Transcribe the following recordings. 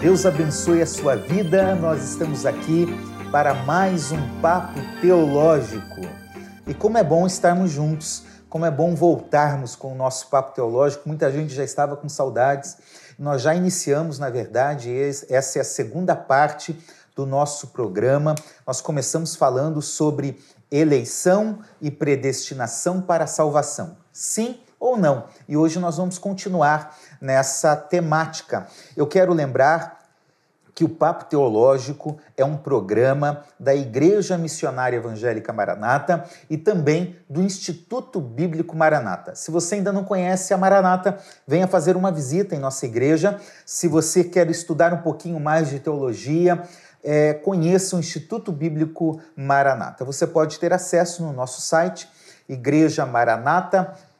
Deus abençoe a sua vida. Nós estamos aqui para mais um papo teológico. E como é bom estarmos juntos, como é bom voltarmos com o nosso papo teológico. Muita gente já estava com saudades. Nós já iniciamos, na verdade, essa é a segunda parte do nosso programa. Nós começamos falando sobre eleição e predestinação para a salvação. Sim ou não? E hoje nós vamos continuar nessa temática. Eu quero lembrar que o Papo Teológico é um programa da Igreja Missionária Evangélica Maranata e também do Instituto Bíblico Maranata. Se você ainda não conhece a Maranata, venha fazer uma visita em nossa igreja. Se você quer estudar um pouquinho mais de teologia, é, conheça o Instituto Bíblico Maranata. Você pode ter acesso no nosso site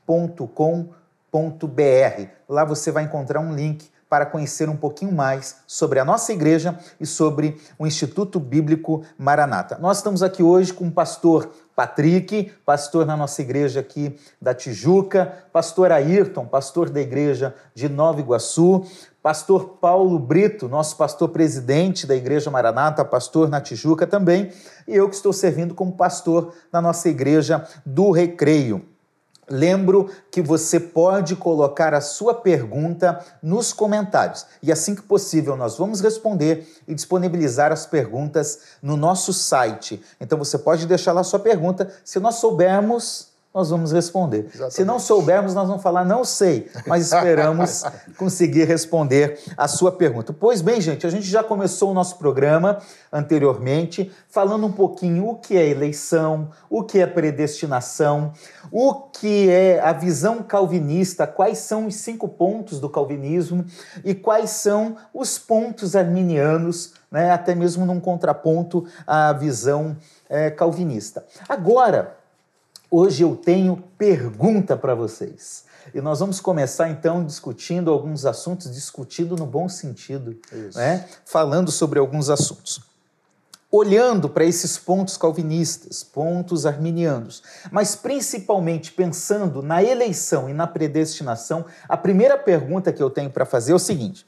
igrejamaranata.com.br. Lá você vai encontrar um link para conhecer um pouquinho mais sobre a nossa igreja e sobre o Instituto Bíblico Maranata. Nós estamos aqui hoje com o pastor Patrick, pastor na nossa igreja aqui da Tijuca, pastor Ayrton, pastor da igreja de Nova Iguaçu, pastor Paulo Brito, nosso pastor presidente da igreja Maranata, pastor na Tijuca também, e eu que estou servindo como pastor na nossa igreja do Recreio. Lembro que você pode colocar a sua pergunta nos comentários e assim que possível nós vamos responder e disponibilizar as perguntas no nosso site. Então você pode deixar lá a sua pergunta. Se nós soubermos, nós vamos responder. Exatamente. Se não soubermos, nós vamos falar não sei, mas esperamos conseguir responder a sua pergunta. Pois bem, gente, a gente já começou o nosso programa anteriormente falando um pouquinho o que é eleição, o que é predestinação, o que é a visão calvinista, quais são os cinco pontos do calvinismo e quais são os pontos arminianos, né, até mesmo num contraponto à visão é, calvinista. Agora, Hoje eu tenho pergunta para vocês. E nós vamos começar então discutindo alguns assuntos, discutindo no bom sentido, né? falando sobre alguns assuntos. Olhando para esses pontos calvinistas, pontos arminianos, mas principalmente pensando na eleição e na predestinação, a primeira pergunta que eu tenho para fazer é o seguinte: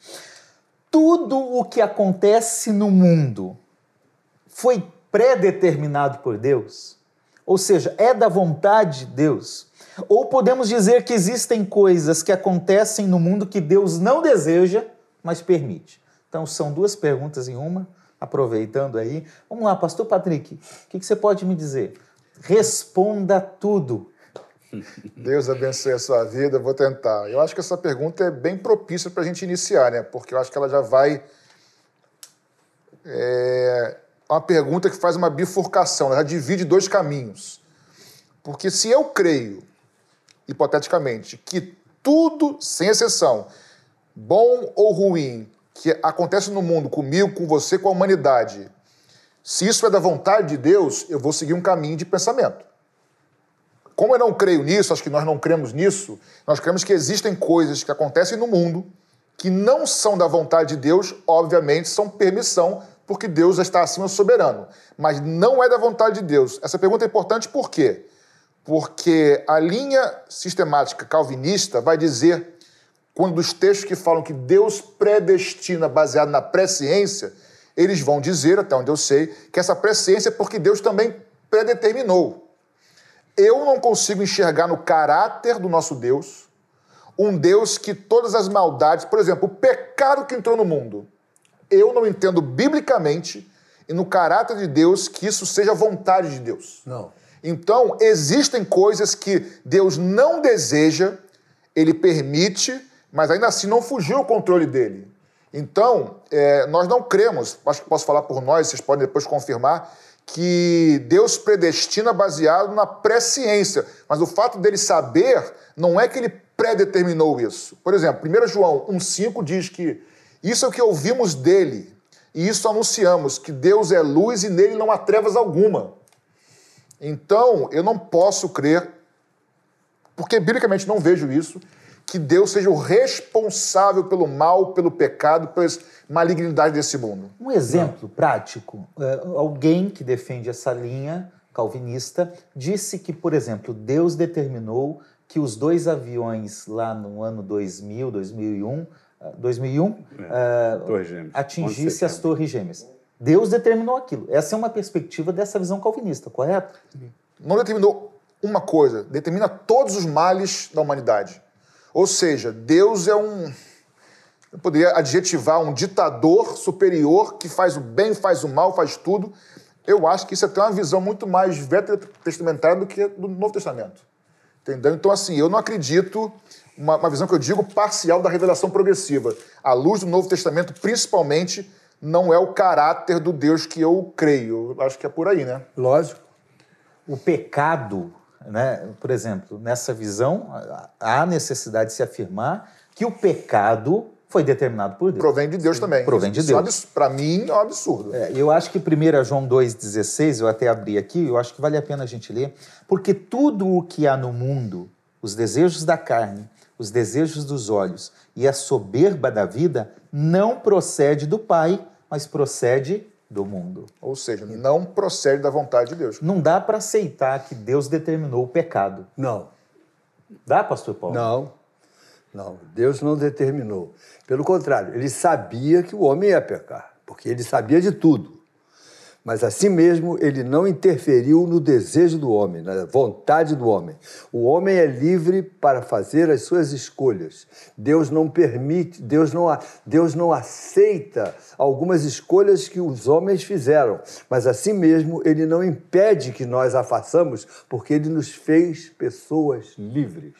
tudo o que acontece no mundo foi predeterminado por Deus? Ou seja, é da vontade de Deus. Ou podemos dizer que existem coisas que acontecem no mundo que Deus não deseja, mas permite. Então, são duas perguntas em uma, aproveitando aí. Vamos lá, Pastor Patrick, o que você pode me dizer? Responda tudo. Deus abençoe a sua vida, vou tentar. Eu acho que essa pergunta é bem propícia para a gente iniciar, né? Porque eu acho que ela já vai é, uma pergunta que faz uma bifurcação, ela divide dois caminhos. Porque se eu creio, hipoteticamente, que tudo, sem exceção, bom ou ruim, que acontece no mundo, comigo, com você, com a humanidade, se isso é da vontade de Deus, eu vou seguir um caminho de pensamento. Como eu não creio nisso, acho que nós não cremos nisso, nós cremos que existem coisas que acontecem no mundo que não são da vontade de Deus, obviamente, são permissão porque Deus está acima soberano. Mas não é da vontade de Deus. Essa pergunta é importante por quê? Porque a linha sistemática calvinista vai dizer, quando os textos que falam que Deus predestina baseado na presciência, eles vão dizer, até onde eu sei, que essa presciência é porque Deus também predeterminou. Eu não consigo enxergar no caráter do nosso Deus um Deus que todas as maldades, por exemplo, o pecado que entrou no mundo, eu não entendo biblicamente e no caráter de Deus que isso seja vontade de Deus. Não. Então, existem coisas que Deus não deseja, ele permite, mas ainda assim não fugiu ao controle dele. Então, é, nós não cremos, acho que posso falar por nós, vocês podem depois confirmar, que Deus predestina baseado na presciência. Mas o fato dele saber não é que ele predeterminou isso. Por exemplo, 1 João 1,5 diz que isso é o que ouvimos dele, e isso anunciamos: que Deus é luz e nele não há trevas alguma. Então, eu não posso crer, porque biblicamente não vejo isso, que Deus seja o responsável pelo mal, pelo pecado, pelas malignidades desse mundo. Um exemplo não. prático: é, alguém que defende essa linha calvinista disse que, por exemplo, Deus determinou que os dois aviões lá no ano 2000, 2001 2001, é, uh, atingisse as torres gêmeas. Deus determinou aquilo. Essa é uma perspectiva dessa visão calvinista, correto? Não determinou uma coisa, determina todos os males da humanidade. Ou seja, Deus é um. Eu poderia adjetivar um ditador superior que faz o bem, faz o mal, faz tudo. Eu acho que isso é até uma visão muito mais veterotestamentária do que do Novo Testamento. Entendeu? Então, assim, eu não acredito, uma, uma visão que eu digo parcial da revelação progressiva. À luz do Novo Testamento, principalmente, não é o caráter do Deus que eu creio. Eu acho que é por aí, né? Lógico. O pecado, né? por exemplo, nessa visão, há necessidade de se afirmar que o pecado foi determinado por Deus. Provém de Deus Sim. também. Provém de Deus. É Para mim é um absurdo. É, eu acho que 1 João 2,16, eu até abri aqui, eu acho que vale a pena a gente ler, porque tudo o que há no mundo, os desejos da carne, os desejos dos olhos e a soberba da vida, não procede do Pai, mas procede do mundo. Ou seja, não procede da vontade de Deus. Não dá para aceitar que Deus determinou o pecado. Não. Dá, pastor Paulo? Não. Não, Deus não determinou. Pelo contrário, ele sabia que o homem ia pecar, porque ele sabia de tudo. Mas assim mesmo, ele não interferiu no desejo do homem, na vontade do homem. O homem é livre para fazer as suas escolhas. Deus não permite, Deus não, Deus não aceita algumas escolhas que os homens fizeram. Mas assim mesmo, ele não impede que nós a façamos, porque ele nos fez pessoas livres.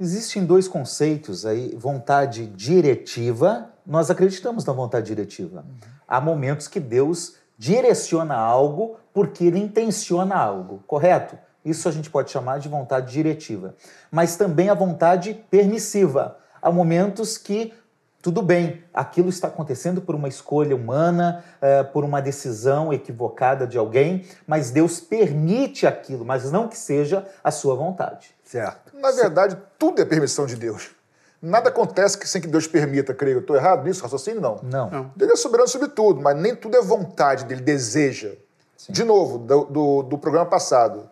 Existem dois conceitos aí, vontade diretiva. Nós acreditamos na vontade diretiva. Há momentos que Deus direciona algo porque ele intenciona algo, correto? Isso a gente pode chamar de vontade diretiva. Mas também a vontade permissiva. Há momentos que tudo bem, aquilo está acontecendo por uma escolha humana, uh, por uma decisão equivocada de alguém, mas Deus permite aquilo, mas não que seja a sua vontade. Certo. Na verdade, tudo é permissão de Deus. Nada acontece sem que Deus permita, creio. Estou errado nisso, raciocínio? Não. Não. não. Deus é soberano sobre tudo, mas nem tudo é vontade dele, deseja. Sim. De novo, do, do, do programa passado.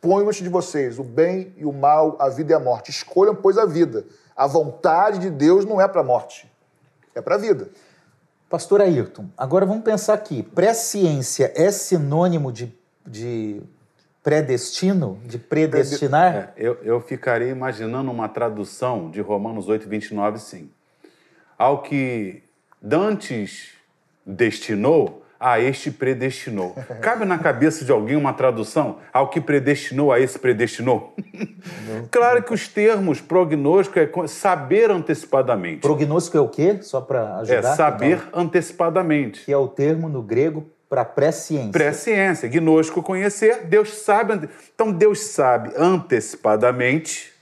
Ponho antes de vocês o bem e o mal, a vida e a morte. Escolham, pois, a vida. A vontade de Deus não é para a morte, é para a vida. Pastor Ayrton, agora vamos pensar aqui. Pré-ciência é sinônimo de, de predestino, de predestinar? É, eu, eu ficaria imaginando uma tradução de Romanos 8, 29, sim. Ao que Dantes destinou, a este predestinou. Cabe na cabeça de alguém uma tradução? Ao que predestinou, a esse predestinou? claro que os termos prognóstico é saber antecipadamente. Prognóstico é o quê? Só para ajudar? É saber então, antecipadamente. Que é o termo no grego para pré-ciência. Pré-ciência, gnóstico conhecer, Deus sabe. Então Deus sabe antecipadamente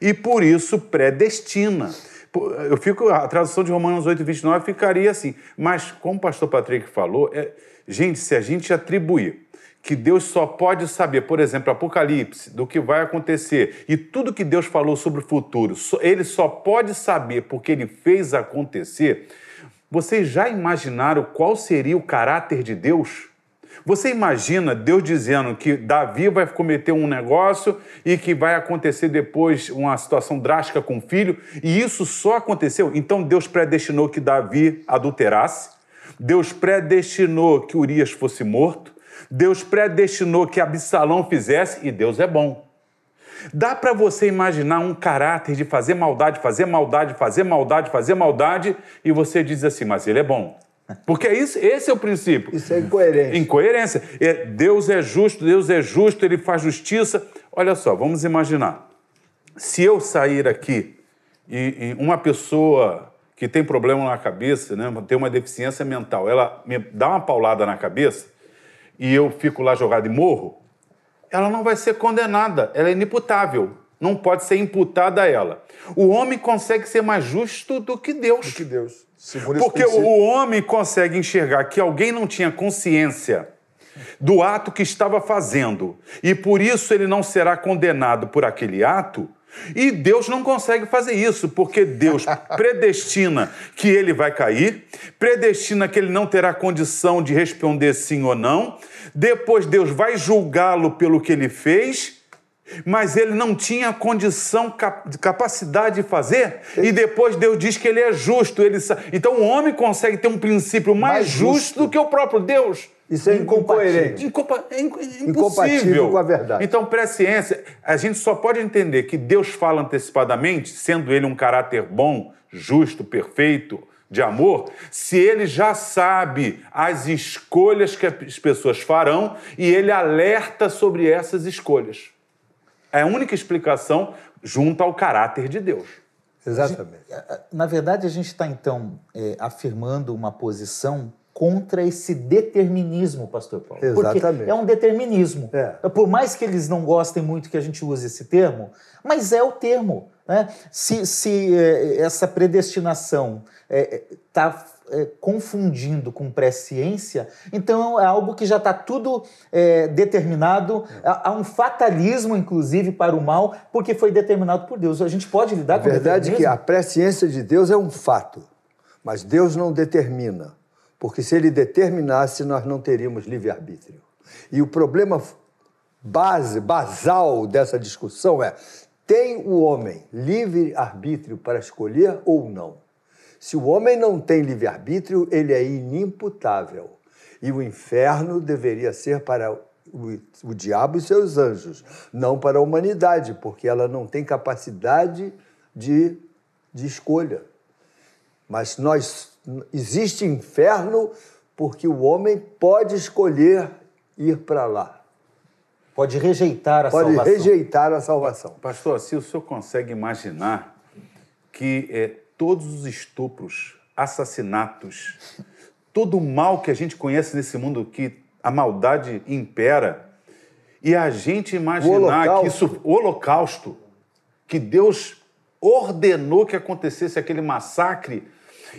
e por isso predestina. Eu fico, a tradução de Romanos 8, 29 ficaria assim. Mas, como o pastor Patrick falou, é, gente, se a gente atribuir que Deus só pode saber, por exemplo, Apocalipse, do que vai acontecer, e tudo que Deus falou sobre o futuro, ele só pode saber porque ele fez acontecer, vocês já imaginaram qual seria o caráter de Deus? Você imagina Deus dizendo que Davi vai cometer um negócio e que vai acontecer depois uma situação drástica com o filho, e isso só aconteceu? Então Deus predestinou que Davi adulterasse, Deus predestinou que Urias fosse morto, Deus predestinou que Absalão fizesse, e Deus é bom. Dá para você imaginar um caráter de fazer maldade, fazer maldade, fazer maldade, fazer maldade, e você diz assim, mas ele é bom. Porque é isso, esse é o princípio. Isso é incoerência. Incoerência. É, Deus é justo, Deus é justo, ele faz justiça. Olha só, vamos imaginar. Se eu sair aqui e, e uma pessoa que tem problema na cabeça, né, tem uma deficiência mental, ela me dá uma paulada na cabeça e eu fico lá jogado e morro, ela não vai ser condenada, ela é inimputável, não pode ser imputada a ela. O homem consegue ser mais justo do que Deus. Do que Deus. Porque o homem consegue enxergar que alguém não tinha consciência do ato que estava fazendo e por isso ele não será condenado por aquele ato. E Deus não consegue fazer isso, porque Deus predestina que ele vai cair, predestina que ele não terá condição de responder sim ou não, depois Deus vai julgá-lo pelo que ele fez mas ele não tinha condição, cap- capacidade de fazer, e depois Deus diz que ele é justo. Ele Então o homem consegue ter um princípio mais, Mais justo. justo. do que o próprio Deus. Isso é incoerente. Incompa- é inco- impossível. Incompatível com a verdade. Então, presciência, a gente só pode entender que Deus fala antecipadamente, sendo ele um caráter bom, justo, perfeito, de amor, se ele já sabe as escolhas que as pessoas farão e ele alerta sobre essas escolhas. É a única explicação junto ao caráter de Deus. Exatamente. Na verdade, a gente está, então, é, afirmando uma posição contra esse determinismo, pastor Paulo. Exatamente. Porque é um determinismo. É. Por mais que eles não gostem muito que a gente use esse termo, mas é o termo. Né? Se, se é, essa predestinação está confundindo com presciência, então é algo que já está tudo é, determinado. Há, um fatalismo, inclusive, para o mal, porque foi determinado por Deus. A gente pode lidar A com o verdade é que determinismo? a presciência de Deus é um fato, mas Deus não determina, porque se ele determinasse, nós não teríamos livre-arbítrio. E o problema base, basal dessa discussão é: tem o homem livre-arbítrio para escolher ou não? Se o homem não tem livre-arbítrio, ele é inimputável. E o inferno deveria ser para o, o diabo e seus anjos, não para a humanidade, porque ela não tem capacidade de, de escolha. Mas nós existe inferno porque o homem pode escolher ir para lá. Pode rejeitar a Pode salvação. rejeitar a salvação. Pastor, se o senhor consegue imaginar que é, todos os estupros, assassinatos, todo o mal que a gente conhece nesse mundo, que a maldade impera, e a gente imaginar que isso, o holocausto, que Deus ordenou que acontecesse aquele massacre,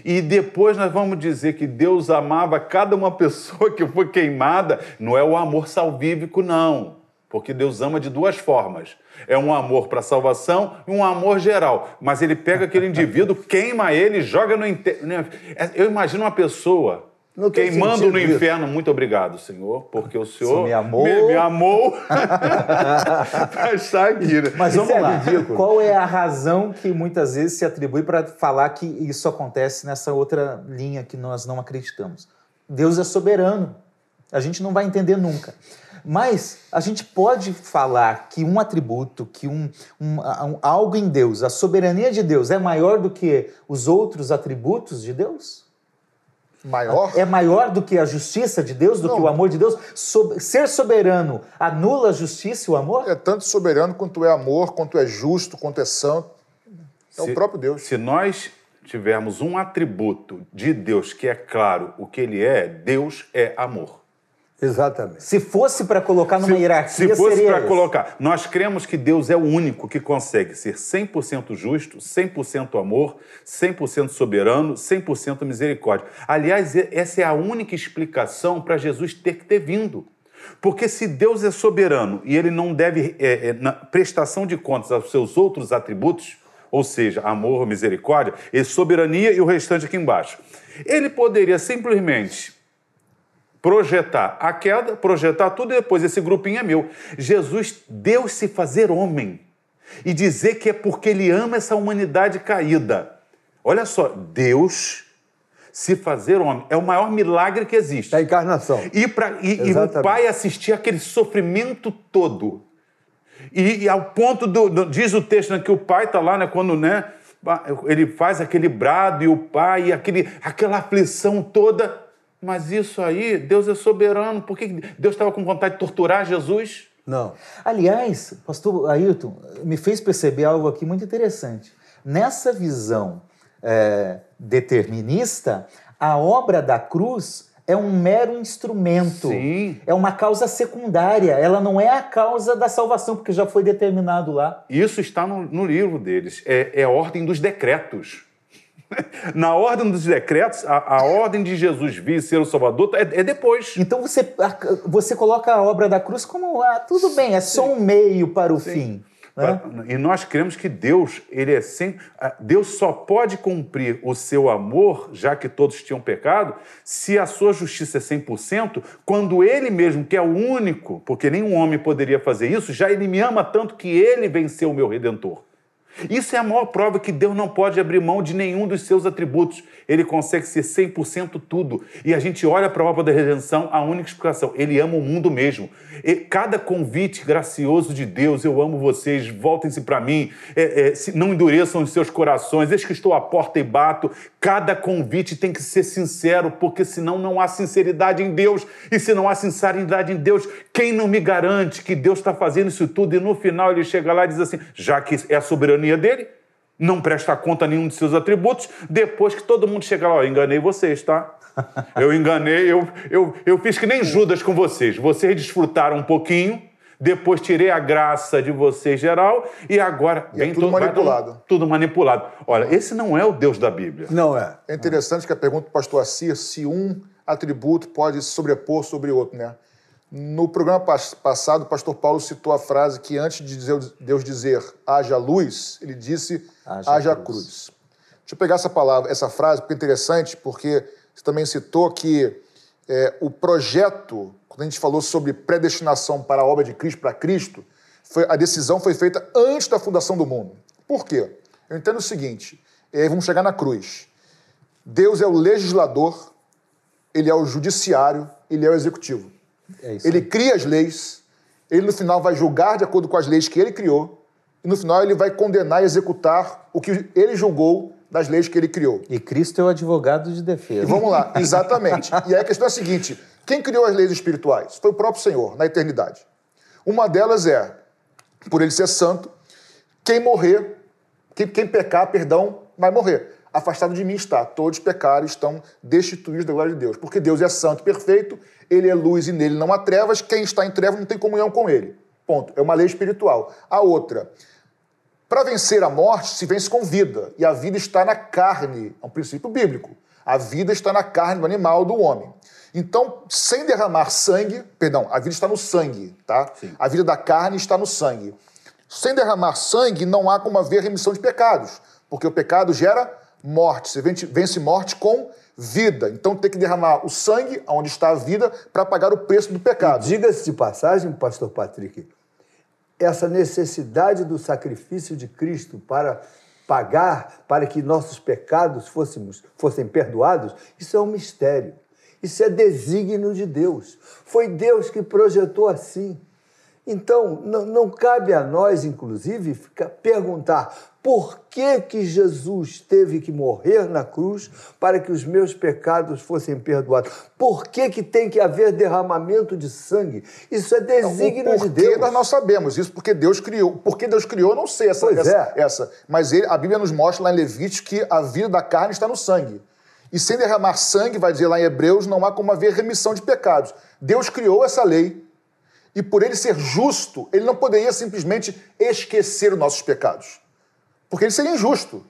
e depois nós vamos dizer que Deus amava cada uma pessoa que foi queimada, não é o amor salvífico, não. Porque Deus ama de duas formas. É um amor para salvação e um amor geral. Mas ele pega aquele indivíduo, queima ele, joga no inferno. Eu imagino uma pessoa Queimando no isso. inferno. Muito obrigado, Senhor, porque o Senhor me amou. me, me amou para estar aqui. né? Mas vamos é lá. Qual é a razão que muitas vezes se atribui para falar que isso acontece nessa outra linha que nós não acreditamos? Deus é soberano. A gente não vai entender nunca. Mas a gente pode falar que um atributo, que um, um- um- algo em Deus, a soberania de Deus é maior do que os outros atributos de Deus? Maior? É maior do que a justiça de Deus, do Não. que o amor de Deus? So- ser soberano anula a justiça e o amor? É tanto soberano quanto é amor, quanto é justo, quanto é santo. É Se- o próprio Deus. Se nós tivermos um atributo de Deus que é claro o que ele é, Deus é amor. Exatamente. Se fosse para colocar numa hierarquia, Se fosse para colocar, nós cremos que Deus é o único que consegue ser 100% justo, 100% amor, 100% soberano, 100% misericórdia. Aliás, essa é a única explicação para Jesus ter que ter vindo. Porque se Deus é soberano e ele não deve, é, é, na prestação de contas aos seus outros atributos, ou seja, amor, misericórdia, e soberania e o restante aqui embaixo, ele poderia simplesmente projetar a queda, projetar tudo e depois esse grupinho é meu. Jesus, Deus se fazer homem e dizer que é porque ele ama essa humanidade caída. Olha só, Deus se fazer homem é o maior milagre que existe. Da encarnação. E, pra, e, e o pai assistir aquele sofrimento todo. E, e ao ponto do, do- Diz o texto né, que o pai está lá, né, quando né, ele faz aquele brado e o pai, e aquele, aquela aflição toda. Mas isso aí, Deus é soberano. Por que Deus estava com vontade de torturar Jesus? Não. Aliás, pastor Ailton, me fez perceber algo aqui muito interessante. Nessa visão é, determinista, a obra da cruz é um mero instrumento. Sim. É uma causa secundária. Ela não é a causa da salvação, porque já foi determinado lá. Isso está no, no livro deles. É, é a ordem dos decretos. Na ordem dos decretos, a, a ordem de Jesus vir ser o Salvador é, é depois. Então você, você coloca a obra da cruz como ah, tudo bem, é só um meio para o fim. Né? E nós cremos que Deus, ele é sem, Deus só pode cumprir o seu amor, já que todos tinham pecado, se a sua justiça é 100%, quando ele mesmo, que é o único, porque nenhum homem poderia fazer isso, já ele me ama tanto que ele venceu o meu redentor. Isso é a maior prova que Deus não pode abrir mão de nenhum dos seus atributos. Ele consegue ser 100% tudo. E a gente olha para a obra da redenção, a única explicação: ele ama o mundo mesmo. E cada convite gracioso de Deus, eu amo vocês, voltem-se para mim, é, é, não endureçam os seus corações, eis que estou à porta e bato. Cada convite tem que ser sincero, porque senão não há sinceridade em Deus. E se não há sinceridade em Deus, quem não me garante que Deus está fazendo isso tudo e no final ele chega lá e diz assim: já que é a soberania dele, não presta conta nenhum de seus atributos, depois que todo mundo chega lá, eu enganei vocês, tá? Eu enganei, eu, eu, eu fiz que nem Judas com vocês. Vocês desfrutaram um pouquinho, depois tirei a graça de vocês geral e agora e é tudo manipulado. tudo manipulado. Olha, esse não é o Deus da Bíblia. Não é. É interessante que a pergunta do pastor Assir se um atributo pode se sobrepor sobre o outro, né? No programa passado, o pastor Paulo citou a frase que antes de Deus dizer haja luz, ele disse haja, haja cruz. cruz. Deixa eu pegar essa palavra, essa frase, porque é interessante, porque você também citou que é, o projeto, quando a gente falou sobre predestinação para a obra de Cristo, para Cristo, foi, a decisão foi feita antes da fundação do mundo. Por quê? Eu entendo o seguinte, é, vamos chegar na cruz. Deus é o legislador, ele é o judiciário, ele é o executivo. É ele cria as leis, ele no final vai julgar de acordo com as leis que ele criou, e no final ele vai condenar e executar o que ele julgou das leis que ele criou. E Cristo é o advogado de defesa. E vamos lá, exatamente. e aí a questão é a seguinte: quem criou as leis espirituais? Foi o próprio Senhor, na eternidade. Uma delas é, por ele ser santo, quem morrer, quem, quem pecar, perdão, vai morrer afastado de mim está. Todos pecaram estão destituídos da glória de Deus. Porque Deus é santo, perfeito, ele é luz e nele não há trevas, quem está em trevas não tem comunhão com ele. Ponto. É uma lei espiritual. A outra, para vencer a morte, se vence com vida. E a vida está na carne. É um princípio bíblico. A vida está na carne do animal, do homem. Então, sem derramar sangue, perdão, a vida está no sangue, tá? Sim. A vida da carne está no sangue. Sem derramar sangue, não há como haver remissão de pecados, porque o pecado gera morte. Você vence morte com vida. Então tem que derramar o sangue, onde está a vida, para pagar o preço do pecado. Diga-se de passagem, pastor Patrick, essa necessidade do sacrifício de Cristo para pagar, para que nossos pecados fôssemos, fossem perdoados, isso é um mistério. Isso é desígnio de Deus. Foi Deus que projetou assim. Então, não, não cabe a nós, inclusive, ficar, perguntar por que, que Jesus teve que morrer na cruz para que os meus pecados fossem perdoados? Por que, que tem que haver derramamento de sangue? Isso é desígnio de Deus. nós não sabemos isso, porque Deus criou. Porque Deus criou, eu não sei essa. Essa, é. essa. Mas ele, a Bíblia nos mostra lá em Levítico que a vida da carne está no sangue. E sem derramar sangue, vai dizer lá em Hebreus, não há como haver remissão de pecados. Deus criou essa lei. E por ele ser justo, ele não poderia simplesmente esquecer os nossos pecados. Porque ele seria injusto.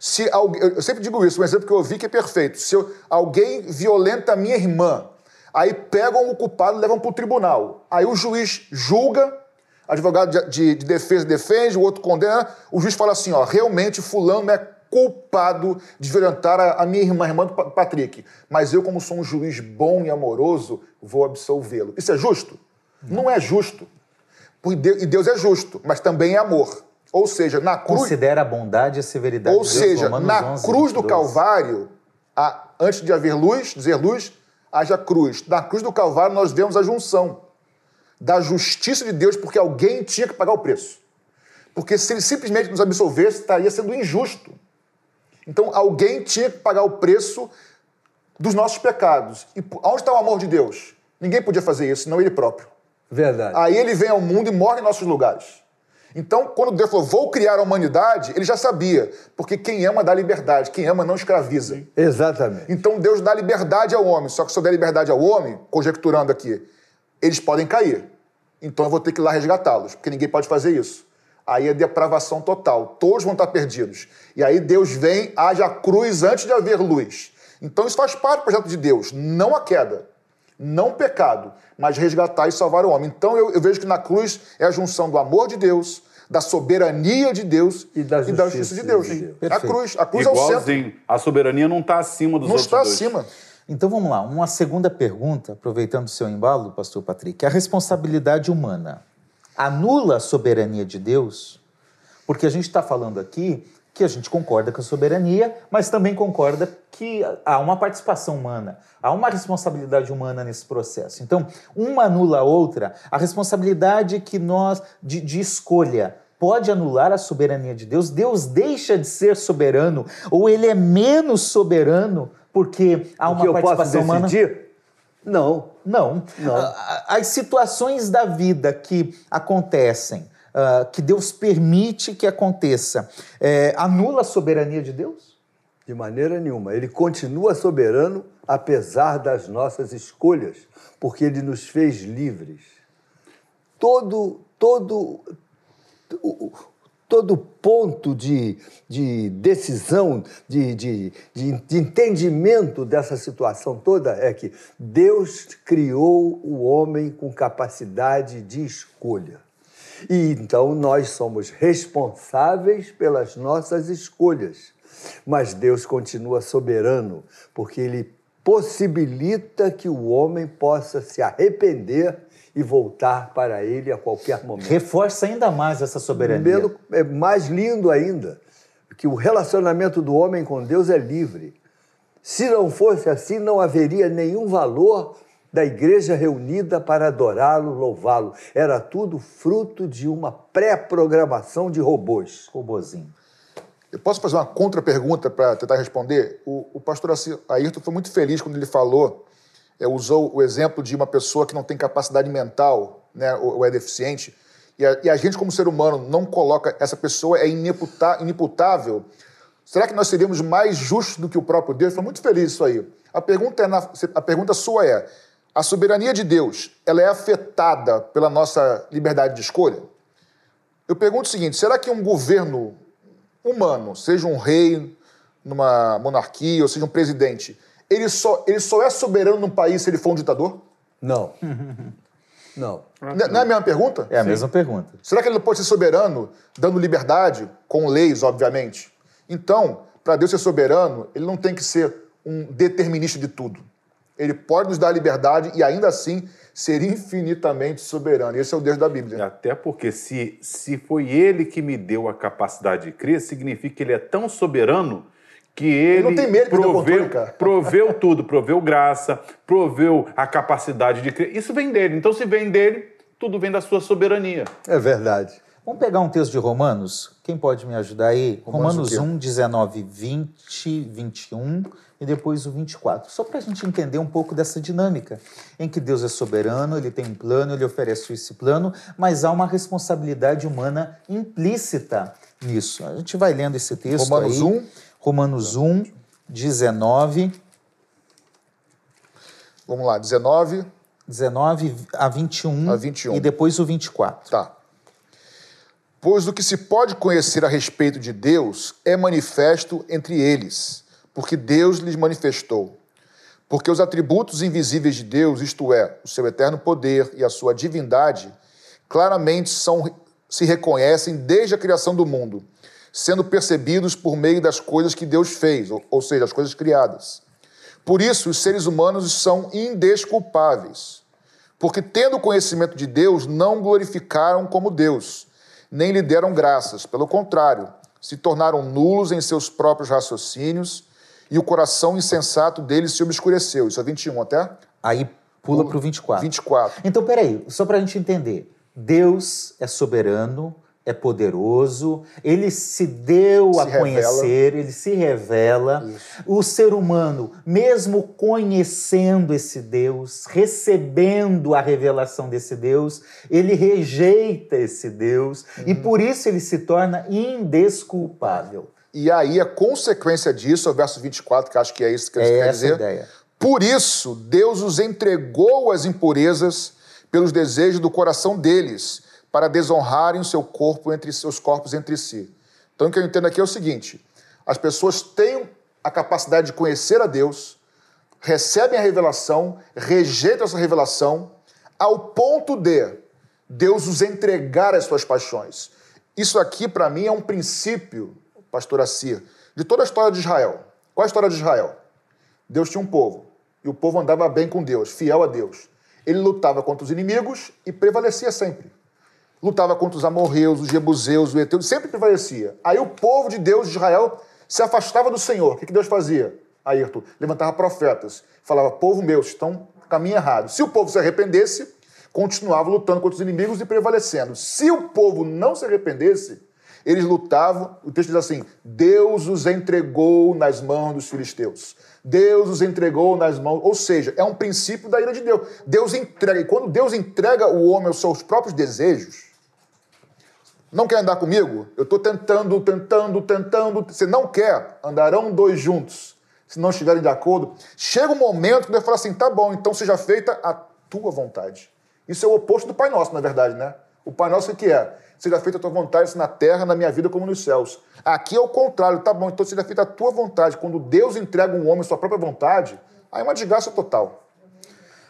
Se alguém, eu sempre digo isso, um exemplo que eu ouvi que é perfeito. Se eu, alguém violenta minha irmã, aí pegam o culpado e levam para o tribunal. Aí o juiz julga, advogado de, de, de, defesa defende, o outro condena, o juiz fala assim: ó, realmente fulano é culpado de violentar a, a minha irmã, a irmã do Patrick. Mas eu, como sou um juiz bom e amoroso, vou absolvê-lo. Isso é justo? Não, Não é justo. E Deus é justo, mas também é amor. Ou seja, na cruz. Considera a bondade e a severidade Ou de Deus, seja, Romanos na 11, cruz do Calvário, a, antes de haver luz, dizer luz, haja cruz. Na cruz do Calvário nós vemos a junção da justiça de Deus, porque alguém tinha que pagar o preço. Porque se ele simplesmente nos absolvesse, estaria sendo injusto. Então alguém tinha que pagar o preço dos nossos pecados. E onde está o amor de Deus? Ninguém podia fazer isso, não ele próprio. Verdade. Aí ele vem ao mundo e morre em nossos lugares. Então, quando Deus falou, vou criar a humanidade, ele já sabia, porque quem ama dá liberdade, quem ama não escraviza. Exatamente. Então, Deus dá liberdade ao homem, só que se eu der liberdade ao homem, conjecturando aqui, eles podem cair. Então, eu vou ter que ir lá resgatá-los, porque ninguém pode fazer isso. Aí é depravação total, todos vão estar perdidos. E aí Deus vem, haja cruz antes de haver luz. Então, isso faz parte do projeto de Deus, não a queda não pecado, mas resgatar e salvar o homem. Então eu, eu, vejo que na cruz é a junção do amor de Deus, da soberania de Deus E da justiça, justiça de Deus. de Deus. A cruz, a cruz é o centro. Igualzinho. A soberania não está acima dos Não outros está dois. acima. Então vamos lá, uma segunda pergunta, aproveitando o seu embalo, pastor Patrick. A responsabilidade humana anula a soberania de Deus? Porque a gente está falando aqui que a gente concorda com a soberania, mas também concorda que há uma participação humana, há uma responsabilidade humana nesse processo. Então, uma anula a outra, a responsabilidade que nós, de, de escolha, pode anular a soberania de Deus? Deus deixa de ser soberano ou ele é menos soberano porque há uma que eu posso participação humana? Não. Não. Não. As situações da vida que acontecem, ah, que Deus permite que aconteça, é, anula a soberania de Deus? De maneira nenhuma. Ele continua soberano apesar das nossas escolhas, porque ele nos fez livres. Todo, todo, todo ponto de, de decisão, de, de, de, de entendimento dessa situação toda é que Deus criou o homem com capacidade de escolha. E então nós somos responsáveis pelas nossas escolhas. Mas Deus continua soberano, porque Ele possibilita que o homem possa se arrepender e voltar para Ele a qualquer momento. Reforça ainda mais essa soberania. É mais lindo ainda, que o relacionamento do homem com Deus é livre. Se não fosse assim, não haveria nenhum valor da igreja reunida para adorá-lo, louvá-lo. Era tudo fruto de uma pré-programação de robôs. Robozinho. Eu posso fazer uma contra-pergunta para tentar responder? O, o pastor Ayrton foi muito feliz quando ele falou, é, usou o exemplo de uma pessoa que não tem capacidade mental, né, ou, ou é deficiente, e a, e a gente, como ser humano, não coloca essa pessoa, é inimputa- inimputável. Será que nós seríamos mais justos do que o próprio Deus? Foi muito feliz isso aí. A pergunta, é na- a pergunta sua é: a soberania de Deus ela é afetada pela nossa liberdade de escolha? Eu pergunto o seguinte: será que um governo humano, seja um rei numa monarquia ou seja um presidente, ele só, ele só é soberano num país se ele for um ditador? Não. Não. Não é- não é a mesma pergunta? É a mesma pergunta. Será que ele não pode ser soberano dando liberdade, com leis, obviamente? Então, para Deus ser soberano, ele não tem que ser um determinista de tudo. Ele pode nos dar liberdade e ainda assim ser infinitamente soberano. Esse é o Deus da Bíblia. Até porque se, se foi ele que me deu a capacidade de crer, significa que ele é tão soberano que ele, não tem medo proveu, controle, cara. proveu tudo, proveu graça, proveu a capacidade de crer. Isso vem dele. Então, se vem dele, tudo vem da sua soberania. É verdade. Vamos pegar um texto de Romanos? Quem pode me ajudar aí? Romanos Romanos, o quê? 1, 19, 20, 21 e depois o 24. Só para a gente entender um pouco dessa dinâmica, em que Deus é soberano, ele tem um plano, ele oferece esse plano, mas há uma responsabilidade humana implícita nisso. A gente vai lendo esse texto Romanos aí. 1. Romanos 1, 19, Vamos lá, 19. 19 a 21, A 21. e depois o 24. Tá. Pois o que se pode conhecer a respeito de Deus é manifesto entre eles, porque Deus lhes manifestou. Porque os atributos invisíveis de Deus, isto é, o seu eterno poder e a sua divindade, claramente são, se reconhecem desde a criação do mundo, sendo percebidos por meio das coisas que Deus fez, ou, ou seja, as coisas criadas. Por isso, os seres humanos são indesculpáveis, porque, tendo conhecimento de Deus, não glorificaram como Deus, nem lhe deram graças. Pelo contrário, se tornaram nulos em seus próprios raciocínios e o coração insensato deles se obscureceu. Isso é 21 até? Aí pula para o 24. 24. Então, peraí, só para a gente entender. Deus é soberano, é poderoso, ele se deu Se a revela. conhecer, ele se revela. O ser humano, mesmo conhecendo esse Deus, recebendo a revelação desse Deus, ele rejeita esse Deus e Uhum. por isso ele se torna indesculpável. E aí, a consequência disso é o verso 24, que acho que é isso que É você quer essa a dizer. ideia. Por isso, Deus os entregou às impurezas pelos desejos do coração deles, para desonrarem o seu corpo entre seus corpos entre si. Então, o que eu entendo aqui é o seguinte: as pessoas têm a capacidade de conhecer a Deus, recebem a revelação, rejeitam essa revelação, ao ponto de Deus os entregar às suas paixões. Isso aqui, para mim, é um princípio, pastor Assir, de toda a história de Israel. Qual a história de Israel? Deus tinha um povo, e o povo andava bem com Deus, fiel a Deus. Ele lutava contra os inimigos e prevalecia sempre. Lutava contra os amorreus, os jebuseus, os eteus, sempre prevalecia. Aí o povo de Deus, de Israel, se afastava do Senhor. O que Deus fazia? Ayrton levantava profetas, falava: Povo meu, estão caminho errado. Se o povo se arrependesse, continuava lutando contra os inimigos e prevalecendo. Se o povo não se arrependesse, eles lutavam, o texto diz assim: Deus os entregou nas mãos dos filisteus. Deus os entregou nas mãos, ou seja, é um princípio da ira de Deus. Deus entrega, e quando Deus entrega o homem aos seus próprios desejos, não quer andar comigo? Eu estou tentando, tentando, tentando. Você não quer? Andarão dois juntos. Se não estiverem de acordo. Chega um momento que Deus fala assim: tá bom, então seja feita a tua vontade. Isso é o oposto do Pai Nosso, na verdade, né? O Pai Nosso o que é? Seja feita a tua vontade, na terra, na minha vida, como nos céus. Aqui é o contrário, tá bom, então seja feita a tua vontade. Quando Deus entrega um homem sua própria vontade, aí é uma desgraça total.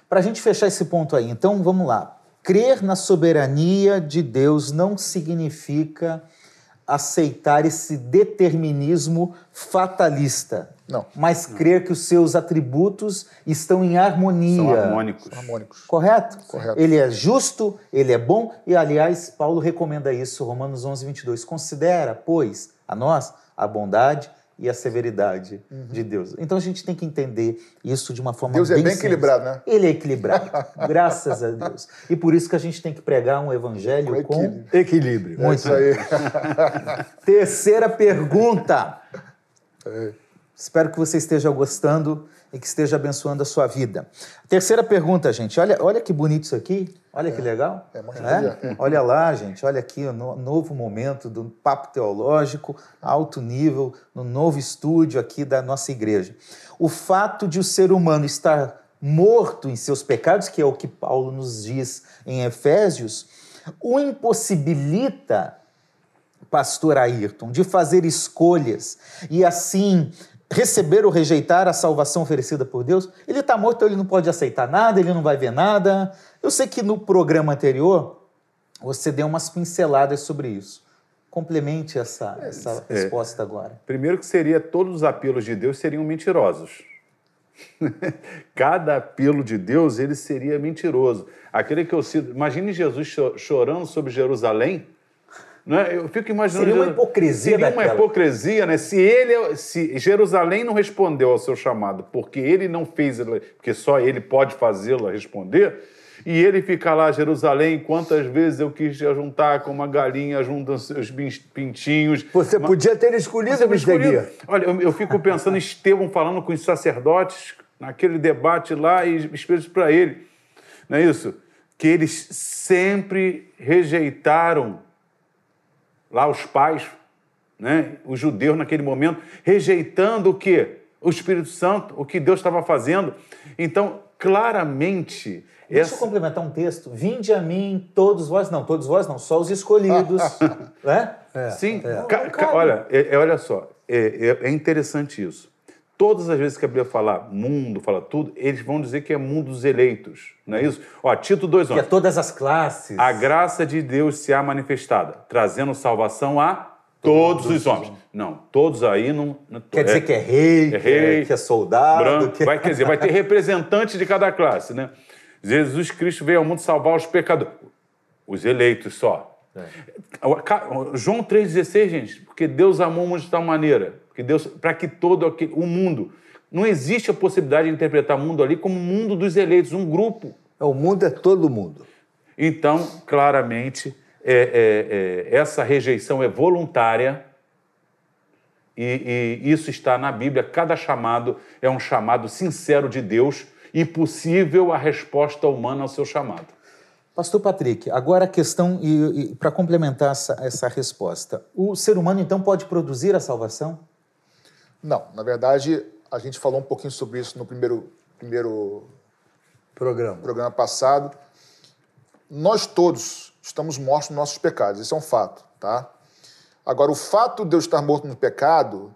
Para a gente fechar esse ponto aí, então vamos lá. Crer na soberania de Deus não significa aceitar esse determinismo fatalista. Não. Mas crer que os seus atributos estão em harmonia. São harmônicos. Harmônicos. Correto? Correto. Ele é justo, ele é bom, e aliás, Paulo recomenda isso, Romanos 11, 22. Considera, pois, a nós a bondade e a severidade de Deus. Então a gente tem que entender isso de uma forma Deus é bem bem simples. equilibrado, né? Ele é equilibrado, graças a Deus. E por isso que a gente tem que pregar um evangelho Com com. equilíbrio. Equilíbrio. É isso aí. Terceira pergunta. É. Espero que você esteja gostando e que esteja abençoando a sua vida. Terceira pergunta, gente. Olha, olha que bonito isso aqui. Olha que legal. É, aí, Olha lá, gente. Olha aqui o no- novo momento do papo teológico, alto nível, no novo estúdio aqui da nossa igreja. O fato de o ser humano estar morto em seus pecados, que é o que Paulo nos diz em Efésios, o impossibilita pastor Ayrton, de fazer escolhas e assim receber ou rejeitar a salvação oferecida por Deus, ele está morto, então ele não pode aceitar nada, ele não vai ver nada. Eu sei que no programa anterior você deu umas pinceladas sobre isso. Complemente essa, essa É. resposta agora. Primeiro que seria todos os apelos de Deus seriam mentirosos. Cada apelo de Deus ele seria mentiroso. Aquele que eu cito, imagine Jesus cho- chorando sobre Jerusalém. Né? Eu fico imaginando. Seria uma hipocrisia Seria uma daquela. hipocrisia, né? Se ele, se Jerusalém não respondeu ao seu chamado, porque ele não fez, porque só ele pode fazê-lo responder, e ele fica lá, Jerusalém, quantas vezes eu quis te juntar com uma galinha junta os seus pintinhos. Você podia ter escolhido. Guia. Olha, eu, eu fico pensando em Estevão falando com os sacerdotes naquele debate lá e espíritos para ele. Não é isso? Que eles sempre rejeitaram lá os pais, né? os judeus naquele momento, rejeitando o quê? O Espírito Santo, o que Deus estava fazendo. Então, claramente, Deixa eu essa, complementar um texto. Vinde a mim, todos vós, não, todos vós não, só os escolhidos. né? Sim, é. Não ca- cabe. olha, é, é- olha só, é, é- é interessante isso. Todas as vezes que a Bíblia fala mundo, fala tudo, eles vão dizer que é mundo dos eleitos, não é isso? Ó, Tito 2, Que é todas as classes. A graça de Deus se há manifestada, trazendo salvação a todos, os homens. Não, todos aí não... não Quer dizer que é rei, é que é, rei, que é soldado. branco, que- vai, quer dizer, vai ter representante de cada classe, né? Jesus Cristo veio ao mundo salvar os pecadores. Os eleitos só. Ca- João 3,16, gente, porque Deus amou o mundo de tal maneira, que Deus, para que todo aquele, o mundo. Não existe a possibilidade de interpretar o mundo ali como o mundo dos eleitos, um grupo. O mundo é todo mundo. Então, claramente, é- é- é, essa rejeição é voluntária e, e isso está na Bíblia. Cada chamado é um chamado sincero de Deus e possível a resposta humana ao seu chamado. Pastor Patrick, agora a questão, e, para complementar essa, essa resposta, o ser humano então pode produzir a salvação? Não, na verdade, a gente falou um pouquinho sobre isso no primeiro, primeiro Programa. programa passado. Nós todos estamos mortos nos nossos pecados, isso é um fato, tá? Agora, o fato de eu estar morto no pecado,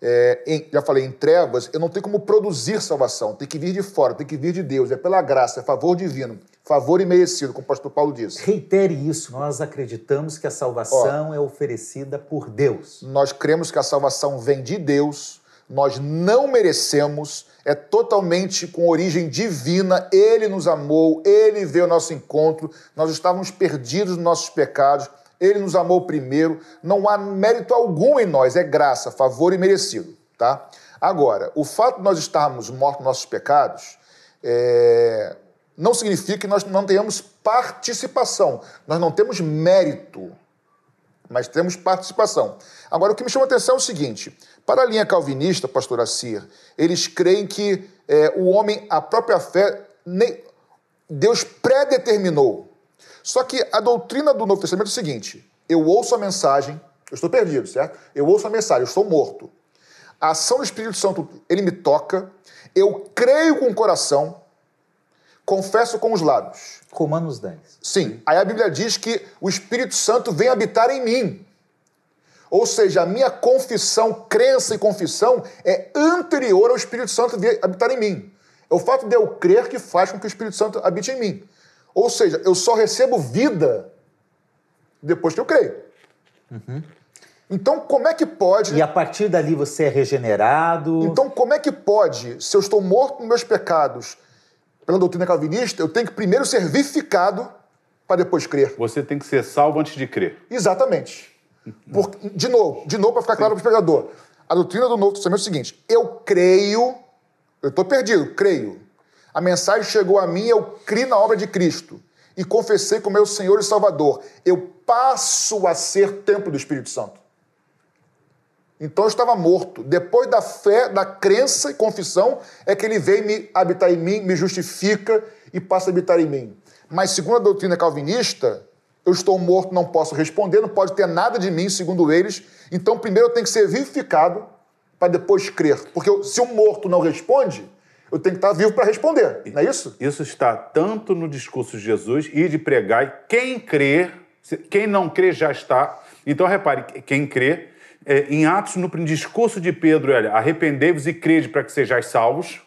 é, em- já falei, em trevas, eu não tenho como produzir salvação, tem que vir de fora, tem que vir de Deus, é pela graça, é favor divino. Favor imerecido, como o pastor Paulo disse. Reitere isso, nós acreditamos que a salvação é oferecida por Deus. Nós cremos que a salvação vem de Deus, nós não merecemos, é totalmente com origem divina, Ele nos amou, Ele veio ao nosso encontro, nós estávamos perdidos nos nossos pecados, Ele nos amou primeiro, não há mérito algum em nós, é graça, favor e merecido, tá? Agora, o fato de nós estarmos mortos nos nossos pecados, é, não significa que nós não tenhamos participação. Nós não temos mérito, mas temos participação. Agora, o que me chama a atenção é o seguinte: para a linha calvinista, pastor Assir, eles creem que é, o homem, a própria fé, nem, Deus predeterminou. Só que a doutrina do Novo Testamento é o seguinte: eu ouço a mensagem, eu estou perdido, certo? Eu ouço a mensagem, eu estou morto. A ação do Espírito Santo, ele me toca, eu creio com o coração, confesso com os lábios. Romanos 10. Sim. Aí a Bíblia diz que o Espírito Santo vem habitar em mim. Ou seja, a minha confissão, crença e confissão é anterior ao Espírito Santo vir habitar em mim. É o fato de eu crer que faz com que o Espírito Santo habite em mim. Ou seja, eu só recebo vida depois que eu creio. Uhum. Então, como é que pode. E a partir dali você é regenerado. Então, como é que pode, se eu estou morto nos meus pecados, pela doutrina calvinista, eu tenho que primeiro ser vivificado para depois crer. Você tem que ser salvo antes de crer. Exatamente. Por, de novo, de novo para ficar claro para o pregador. A doutrina do Novo Testamento é o seguinte: eu creio, eu estou perdido, creio. A mensagem chegou a mim, eu criei na obra de Cristo e confessei como meu Senhor e Salvador. Eu passo a ser templo do Espírito Santo. Então eu estava morto. Depois da fé, da crença e confissão, é que ele vem me habitar em mim, me justifica e passa a habitar em mim. Mas segundo a doutrina calvinista, eu estou morto, não posso responder, não pode ter nada de mim, segundo eles. Então primeiro eu tenho que ser vivificado para depois crer. Porque se o morto não responde, eu tenho que estar vivo para responder, não é isso? Isso está tanto no discurso de Jesus e de pregar, quem crê, quem não crê já está. Então repare, quem crê é, em Atos, no discurso de Pedro, olha, arrependei-vos e crede para que sejais salvos.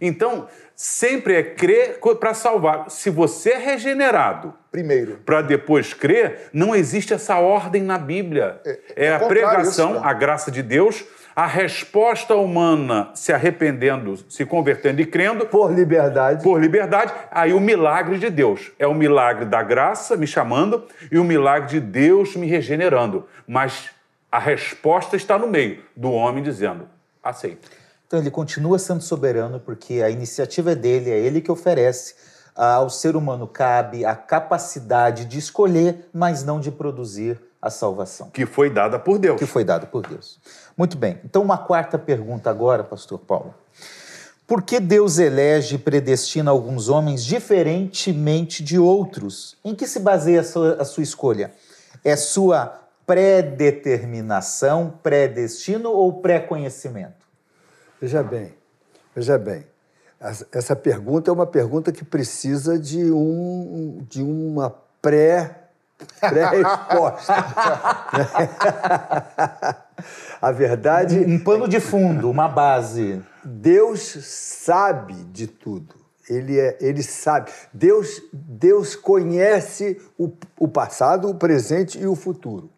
Então, sempre é crer para salvar. Se você é regenerado, primeiro, para depois crer, não existe essa ordem na Bíblia. É, é, é a pregação, isso, né? a graça de Deus, a resposta humana se arrependendo, se convertendo e crendo. Por liberdade. Por liberdade. Aí o milagre de Deus. É o milagre da graça me chamando e o milagre de Deus me regenerando. Mas a resposta está no meio do homem dizendo: aceito. Então ele continua sendo soberano porque a iniciativa é dele, é ele que oferece. Ao ser humano cabe a capacidade de escolher, mas não de produzir a salvação. Que foi dada por Deus. Que foi dada por Deus. Muito bem. Então, uma quarta pergunta agora, Pastor Paulo. Por que Deus elege e predestina alguns homens diferentemente de outros? Em que se baseia a sua, a sua escolha? É sua predeterminação, predestino ou pré-conhecimento? Veja bem, veja bem. Essa pergunta é uma pergunta que precisa de, um, de uma pré pré-resposta. a verdade. Um, um pano de fundo, uma base. Deus sabe de tudo. Ele, é, ele sabe. Deus, Deus conhece o, o passado, o presente e o futuro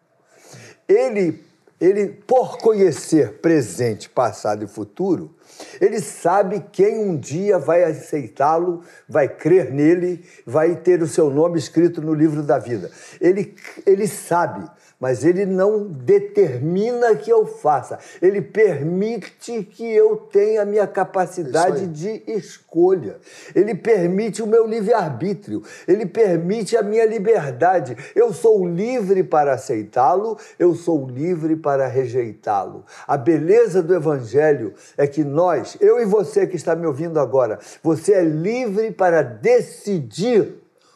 ele, ele, por conhecer presente, passado e futuro, ele sabe quem um dia vai aceitá-lo, vai crer nele, vai ter o seu nome escrito no livro da vida. Ele, ele sabe mas ele não determina que eu faça. Ele permite que eu tenha a minha capacidade de escolha. Ele permite o meu livre-arbítrio. Ele permite a minha liberdade. Eu sou livre para aceitá-lo, eu sou livre para rejeitá-lo. A beleza do Evangelho é que nós, eu e você que está me ouvindo agora, você é livre para decidir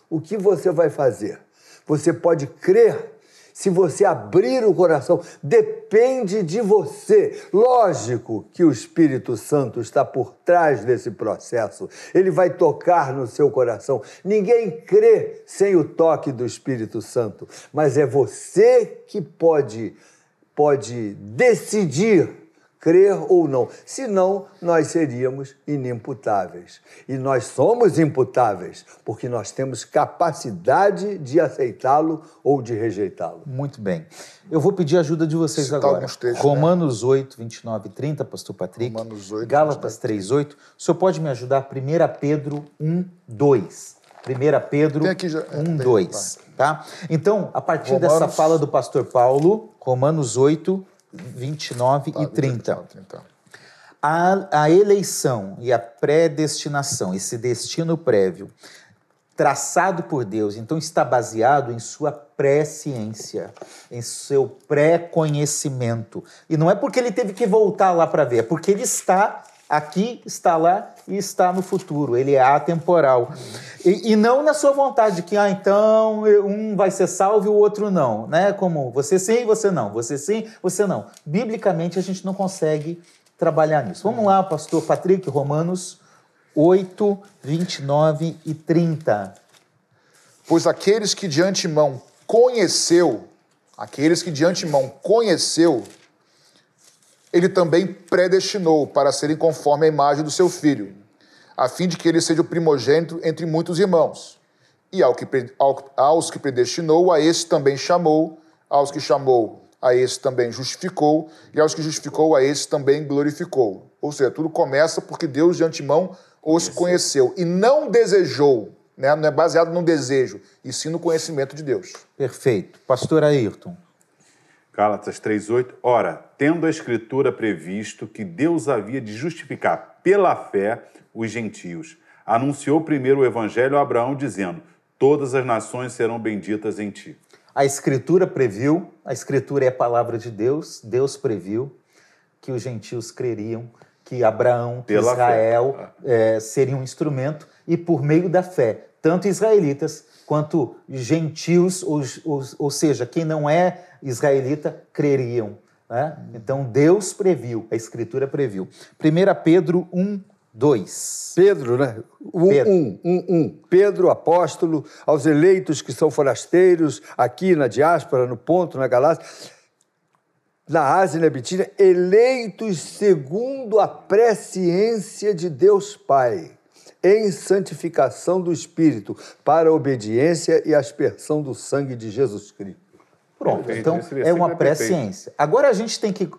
o que você vai fazer. Você pode crer se você abrir o coração, depende de você. Lógico que o Espírito Santo está por trás desse processo. Ele vai tocar no seu coração. Ninguém crê sem o toque do Espírito Santo, mas é você que pode pode decidir crer ou não. Senão, nós seríamos inimputáveis. E nós somos imputáveis, porque nós temos capacidade de aceitá-lo ou de rejeitá-lo. Muito bem. Eu vou pedir ajuda de vocês Citar agora. textos, Romanos 8, 29 e 30, pastor Patrick. Romanos 8, Gálatas 3, 8. O senhor pode me ajudar? 1 Pedro 1, 2. 1 Pedro aqui já- é, 1, tem, 2. Tá? Então, a partir Romanos- dessa fala do pastor Paulo, Romanos 8, 29 Tá, e 30. 30. A, a eleição e a predestinação, esse destino prévio, traçado por Deus, então está baseado em sua presciência, em seu pré-conhecimento. E não é porque ele teve que voltar lá para ver, é porque ele está aqui, está lá e está no futuro. Ele é atemporal. E, e não na sua vontade, que ah, então um vai ser salvo e o outro não. Né? Como você sim, você não. Você sim, você não. Biblicamente a gente não consegue trabalhar nisso. Vamos lá, pastor Patrick, Romanos 8, 29 e 30. Pois aqueles que de antemão conheceu, aqueles que de antemão conheceu, ele também predestinou para serem conforme a imagem do seu filho, a fim de que ele seja o primogênito entre muitos irmãos. E ao que, aos que predestinou, a esse também chamou, aos que chamou, a esse também justificou, e aos que justificou, a esse também glorificou. Ou seja, tudo começa porque Deus de antemão os conheceu e não desejou, né? não é baseado no desejo, e sim no conhecimento de Deus. Perfeito. Pastor Ayrton. Gálatas 3:8. Ora, tendo a escritura previsto que Deus havia de justificar pela fé os gentios, anunciou primeiro o evangelho a Abraão dizendo: Todas as nações serão benditas em ti. A Escritura previu, a Escritura é a palavra de Deus, Deus previu que os gentios creriam, que Abraão, que Israel eh, seria um instrumento, e por meio da fé, tanto israelitas quanto gentios, ou, ou, ou seja, quem não é israelita, creriam. né? Então Deus previu, a Escritura previu. 1 Pedro 1, 2. Pedro, né? Um, Pedro. um, um, um. Pedro, apóstolo, aos eleitos que são forasteiros, aqui na diáspora, no ponto, na Galácia, na Ásia e na Bitínia, eleitos segundo a presciência de Deus Pai, em santificação do Espírito, para a obediência e aspersão do sangue de Jesus Cristo. Pronto, então é uma é perfeito. presciência. Agora a gente tem que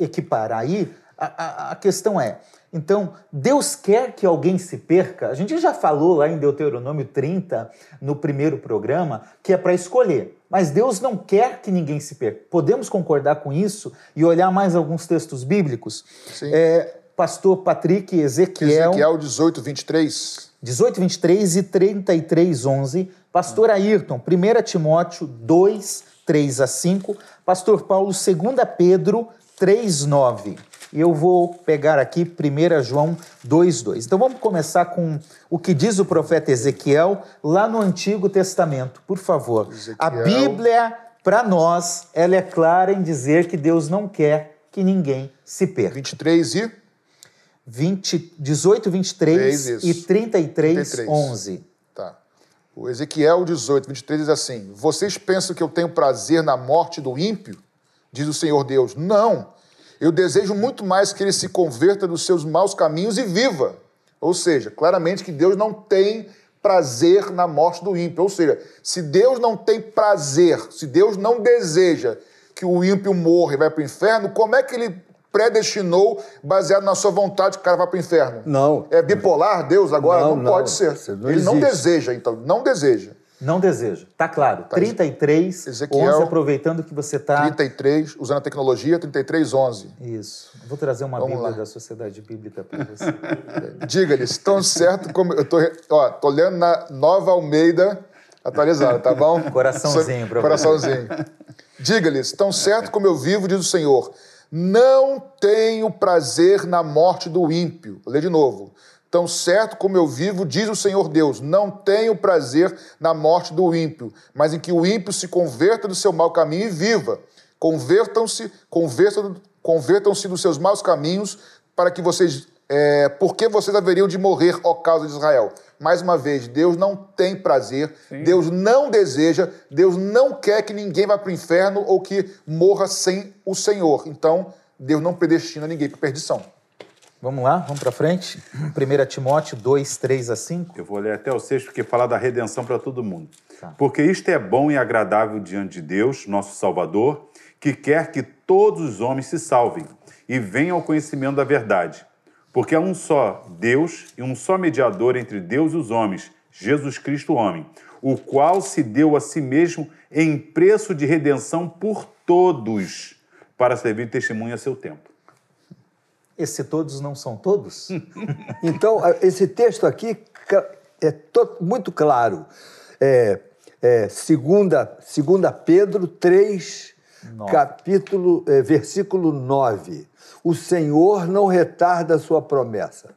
equiparar aí, a, a- a questão é, então, Deus quer que alguém se perca? A gente já falou lá em Deuteronômio 30, no primeiro programa, que é para escolher. Mas Deus não quer que ninguém se perca. Podemos concordar com isso e olhar mais alguns textos bíblicos? Sim. É, Pastor Patrick, Ezequiel, Ezequiel 18, 23. 18, 23 e 33, 11. Pastor Ayrton, 1 Timóteo 2, 3 a 5. Pastor Paulo, 2 Pedro 3, 9. E eu vou pegar aqui 1 João 2, 2. Então vamos começar com o que diz o profeta Ezequiel lá no Antigo Testamento, por favor. A Ezequiel. Bíblia, para nós, ela é clara em dizer que Deus não quer que ninguém se perca. 23 e 20, 18, 23 Três, isso. e 33, 33. 11. Tá. O Ezequiel 18, 23 diz assim: Vocês pensam que eu tenho prazer na morte do ímpio? Diz o Senhor Deus. Não. Eu desejo muito mais que ele se converta dos seus maus caminhos e viva. Ou seja, claramente que Deus não tem prazer na morte do ímpio. Ou seja, se Deus não tem prazer, se Deus não deseja que o ímpio morra e vai para o inferno, como é que ele predestinou, baseado na sua vontade, que o cara vá para o inferno? Não. É bipolar Deus agora? Não, Não, não. pode ser. Não Ele não deseja, então. Não deseja. Não deseja. Tá claro. 33, Ezequiel, 11, aproveitando que você tá... 33, usando a tecnologia, 33, 11. Isso. Vou trazer uma Vamos Bíblia lá. da Sociedade Bíblica para você. Diga-lhes, tão certo como. Eu tô, ó, tô lendo na Nova Almeida atualizada, tá bom? Coraçãozinho você. Coraçãozinho. Diga-lhes, tão certo como eu vivo, diz o Senhor, não tenho prazer na morte do ímpio. Vou ler de novo. Tão certo como eu vivo, diz o Senhor Deus, não tenho prazer na morte do ímpio, mas em que o ímpio se converta do seu mau caminho e viva. Convertam-se, convertam, convertam-se dos seus maus caminhos para que vocês, é, porque vocês haveriam de morrer, ó causa de Israel. Mais uma vez, Deus não tem prazer, Deus não deseja, Deus não quer que ninguém vá para o inferno ou que morra sem o Senhor. Então, Deus não predestina ninguém para perdição. Vamos lá, vamos para frente. 1 Timóteo 2, 3 a 5. Eu vou ler até o sexto, porque fala da redenção para todo mundo. Tá. Porque isto é bom e agradável diante de Deus, nosso Salvador, que quer que todos os homens se salvem e venham ao conhecimento da verdade. Porque há um só Deus e um só mediador entre Deus e os homens, Jesus Cristo, homem, o qual se deu a si mesmo em preço de redenção por todos, para servir de testemunho a seu tempo. Esse todos não são todos? Então, esse texto aqui é to- muito claro. É, é, segunda, segunda Pedro 3, Nove. capítulo, é, versículo 9. O Senhor não retarda a sua promessa,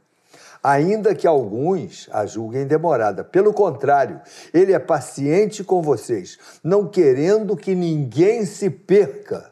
ainda que alguns a julguem demorada. Pelo contrário, ele é paciente com vocês, não querendo que ninguém se perca,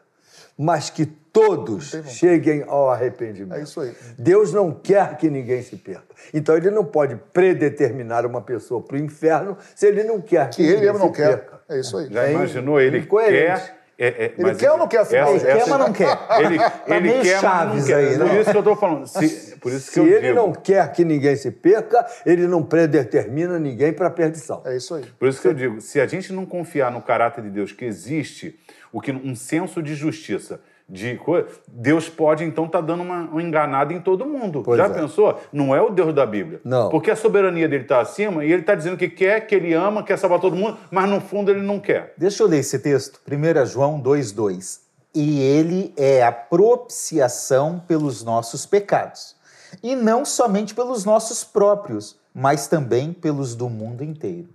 mas que todos cheguem ao arrependimento. É isso aí. Deus não quer que ninguém se perca. Então ele não pode predeterminar uma pessoa para o inferno se ele não quer que, Que ele não quer. perca. É isso aí. Já É imaginou? Ele quer. É- é, Ele mas quer ou não quer, afinal? Ele quer, mas não quer. Ele, ele meio quer, Chaves mas não quer. aí, né? Por isso que eu estou falando. Se- por isso que Se eu ele digo. não quer que ninguém se perca, ele não predetermina ninguém para a perdição. É isso aí. Por isso que eu digo, se a gente não confiar no caráter de Deus, que existe o que um senso de justiça, de coisa, Deus pode então estar dando uma, uma enganada em todo mundo. Pois Já é. pensou? Não é o Deus da Bíblia. Não. Porque a soberania dele está acima e ele está dizendo que quer, que ele ama, quer salvar todo mundo, mas no fundo ele não quer. Deixa eu ler esse texto. 1 João 2, 2. E ele é a propiciação pelos nossos pecados. E não somente pelos nossos próprios, mas também pelos do mundo inteiro.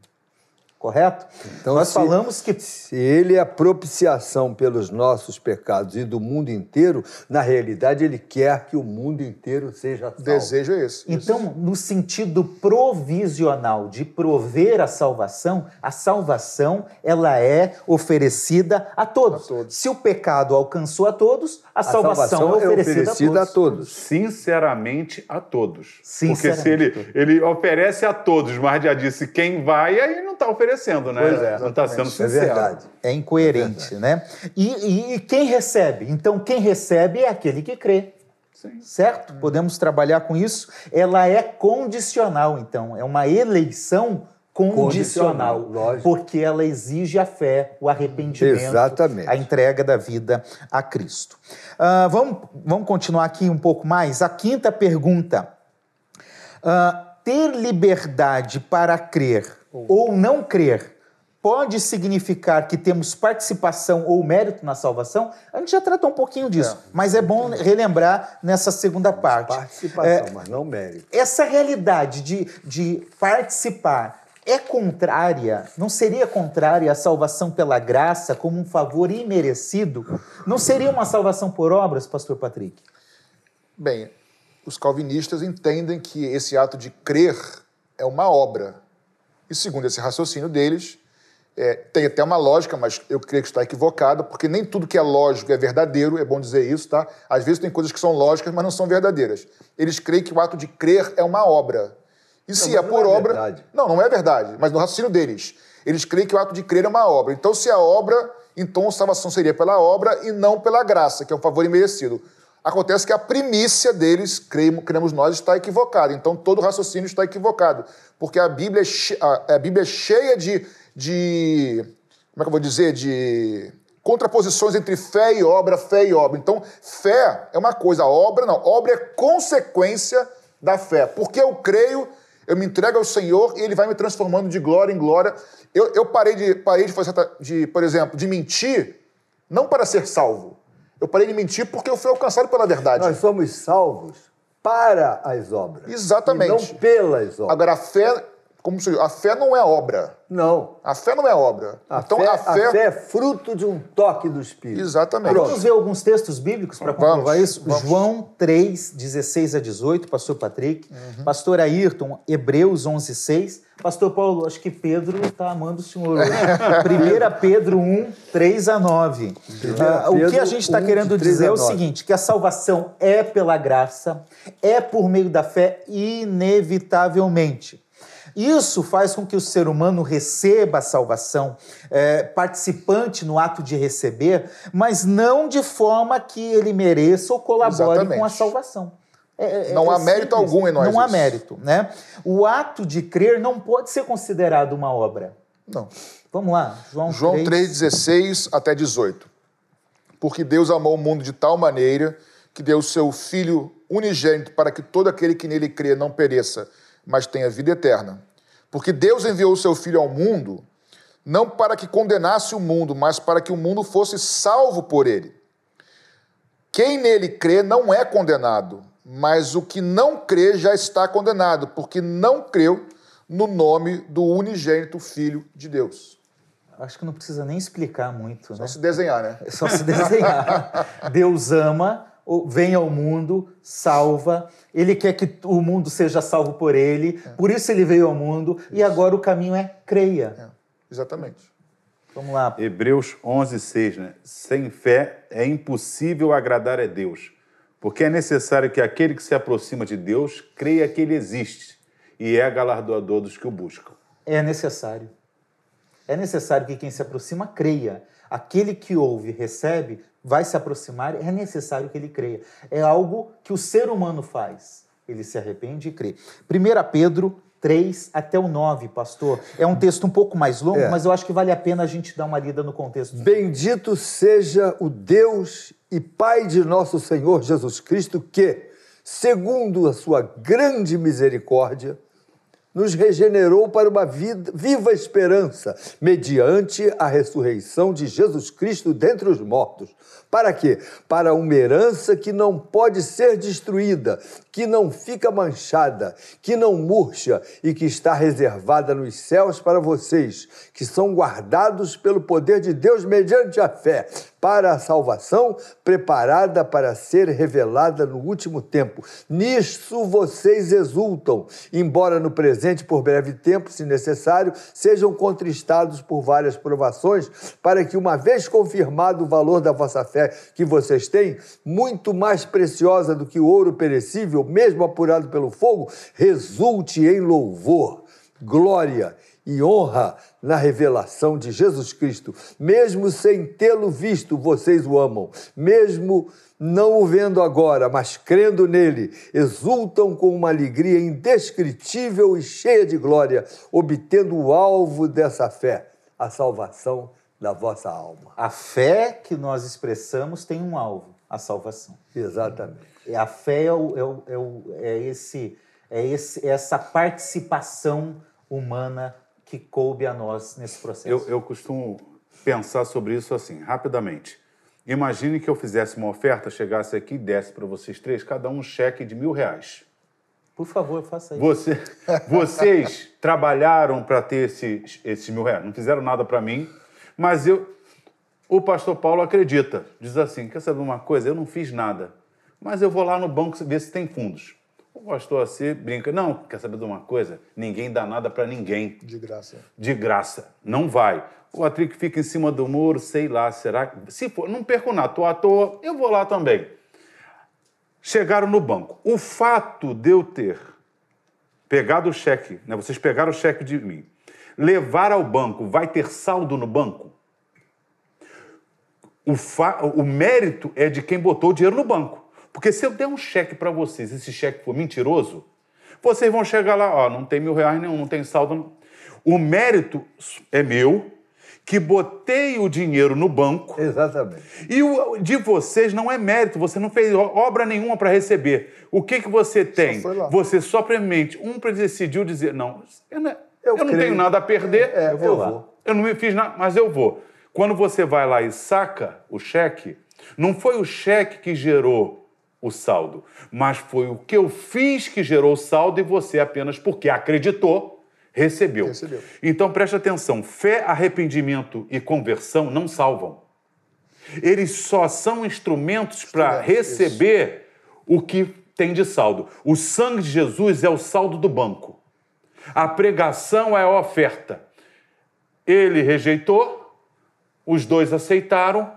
Correto? Então, Nós se- falamos que Se ele é a propiciação pelos nossos pecados e do mundo inteiro, na realidade ele quer que o mundo inteiro seja salvo. desejo é esse. Então, no sentido provisional de prover a salvação, a salvação ela é oferecida a todos. A todos. Se o pecado alcançou a todos, a, A salvação, é oferecida, a todos. Sinceramente a todos. Porque se Sinceramente ele, a todos. ele oferece a todos, mas já disse quem vai, aí não está oferecendo, né? Pois é, não está sendo É sincero. verdade. É incoerente, né? E, e- e quem recebe? Então, quem recebe é aquele que crê. Sim. Certo? Podemos trabalhar com isso. Ela é condicional, então. É uma eleição condicional. Condicional, lógico. Porque ela exige a fé, o arrependimento, Exatamente. a entrega da vida a Cristo. Ah, vamos, vamos continuar aqui um pouco mais. A quinta pergunta. Ah, ter liberdade para crer ou não crer pode significar que temos participação ou mérito na salvação? A gente já tratou um pouquinho disso, mas é bom relembrar nessa segunda parte. Participação, É, mas não mérito. essa realidade de, de participar é contrária, não seria contrária à salvação pela graça como um favor imerecido? Não seria uma salvação por obras, pastor Patrick? Bem, os calvinistas entendem que esse ato de crer é uma obra. E segundo esse raciocínio deles, é, tem até uma lógica, mas eu creio que está equivocada, porque nem tudo que é lógico é verdadeiro, é bom dizer isso, tá? Às vezes tem coisas que são lógicas, mas não são verdadeiras. Eles creem que o ato de crer é uma obra. E se mas é não por é obra. verdade. Não, não é verdade, mas no raciocínio deles. Eles creem que o ato de crer é uma obra. Então, se é obra, então a salvação seria pela obra e não pela graça, que é um favor imerecido. Acontece que a primícia deles, cremos nós, está equivocada. Então, todo raciocínio está equivocado. Porque a Bíblia é, che- a- a Bíblia é cheia de, de. Como é que eu vou dizer? De contraposições entre fé e obra, fé e obra. Então, fé é uma coisa, obra não. Obra é consequência da fé. Porque eu creio, eu me entrego ao Senhor e Ele vai me transformando de glória em glória. Eu, eu parei, de, parei de fazer, de, por exemplo, de mentir, não para ser salvo. Eu parei de mentir porque eu fui alcançado pela verdade. Nós somos salvos para as obras. Exatamente. Não pelas obras. Agora, a fé, como se diz, a fé não é obra. Não. A fé não é obra. A, então, fé, a fé. é fruto de um toque do Espírito. Exatamente. Vamos ver alguns textos bíblicos para Vamos, comprovar isso? vamos. João 3, 16 a 18, pastor Patrick. Uhum. Pastor Ayrton, Hebreus 11, 6. Pastor Paulo, acho que Pedro está amando o senhor hoje. 1 Pedro 1, 3 a 1 9. Ah, o que a gente está 1, querendo de 3 dizer a é o 9. seguinte, que a salvação é pela graça, é por meio da fé, inevitavelmente. Isso faz com que o ser humano receba a salvação, é, participante no ato de receber, mas não de forma que ele mereça ou colabore Exatamente. com a salvação. É- é- Não é há mérito simples. algum em nós Não há isso. mérito, né? O ato de crer não pode ser considerado uma obra. Não. Vamos lá, João, João 3. 3, 16 até 18. Porque Deus amou o mundo de tal maneira que deu o seu Filho unigênito para que todo aquele que nele crê não pereça, mas tenha vida eterna. Porque Deus enviou o seu Filho ao mundo, não para que condenasse o mundo, mas para que o mundo fosse salvo por ele. Quem nele crê não é condenado, mas o que não crê já está condenado, porque não creu no nome do unigênito Filho de Deus. Acho que não precisa nem explicar muito, Só né? se desenhar, né? Só se desenhar. Deus ama, vem ao mundo, salva. Ele quer que o mundo seja salvo por ele. Por isso ele veio ao mundo. E agora o caminho é creia. É, exatamente. Vamos lá. Hebreus 11, 6, né? Sem fé é impossível agradar a Deus, porque é necessário que aquele que se aproxima de Deus creia que ele existe e é galardoador dos que o buscam. É necessário. É necessário que quem se aproxima creia. Aquele que ouve, recebe, vai se aproximar, é necessário que ele creia. É algo que o ser humano faz. Ele se arrepende e crê. 1 Pedro 3 até o 9, pastor. É um texto um pouco mais longo, É. mas eu acho que vale a pena a gente dar uma lida no contexto. Bendito seja o Deus e Pai de nosso Senhor Jesus Cristo, que, segundo a sua grande misericórdia, nos regenerou para uma vida, viva esperança, mediante a ressurreição de Jesus Cristo dentre os mortos. Para quê? Para uma herança que não pode ser destruída, que não fica manchada, que não murcha e que está reservada nos céus para vocês, que são guardados pelo poder de Deus mediante a fé, para a salvação preparada para ser revelada no último tempo. Nisso vocês exultam, embora no presente, por breve tempo, se necessário, sejam contristados por várias provações, para que, uma vez confirmado o valor da vossa fé que vocês têm, muito mais preciosa do que o ouro perecível, mesmo apurado pelo fogo, resulte em louvor, glória e honra na revelação de Jesus Cristo. Mesmo sem tê-lo visto, vocês o amam. Mesmo não o vendo agora, mas crendo nele, exultam com uma alegria indescritível e cheia de glória, obtendo o alvo dessa fé, a salvação da vossa alma. A fé que nós expressamos tem um alvo, a salvação. Exatamente. E a fé é, o- é o- é o- é esse, é esse, é essa participação humana que coube a nós nesse processo. Eu, eu costumo pensar sobre isso assim, rapidamente. Imagine que eu fizesse uma oferta, chegasse aqui e desse para vocês três, cada um um cheque de mil reais. Por favor, faça isso. Você- vocês trabalharam para ter esses, esses mil reais, não fizeram nada para mim, mas eu, o pastor Paulo acredita, diz assim: quer saber uma coisa? Eu não fiz nada, mas eu vou lá no banco ver se tem fundos. O pastor assim brinca: não, quer saber de uma coisa? Ninguém dá nada para ninguém De graça. de graça. Não vai. O Patrick fica em cima do muro, sei lá, será que. Se for, não perco nada, tô à toa, eu vou lá também. Chegaram no banco. O fato de eu ter pegado o cheque, né, vocês pegaram o cheque de mim, levar ao banco, vai ter saldo no banco? O, fa- o mérito é de quem botou o dinheiro no banco. Porque se eu der um cheque para vocês, esse cheque for mentiroso, vocês vão chegar lá, ó, não tem mil reais nenhum, não tem saldo. Não. O mérito é meu, que botei o dinheiro no banco, Exatamente. e o de vocês não é mérito, você não fez obra nenhuma para receber. O que, que você tem? lá. Você somente, um decidiu dizer, não, eu não, Eu eu não tenho nada a perder, É, Eu vou eu vou. eu não me fiz nada, mas eu vou. Quando você vai lá e saca o cheque, não foi o cheque que gerou o saldo, mas foi o que eu fiz que gerou o saldo e você apenas porque acreditou, recebeu. Recebeu. Então preste atenção: fé, arrependimento e conversão não salvam. Eles só são instrumentos para receber o que tem de saldo. O sangue de Jesus é o saldo do banco. A pregação é a oferta. Ele rejeitou, os dois aceitaram,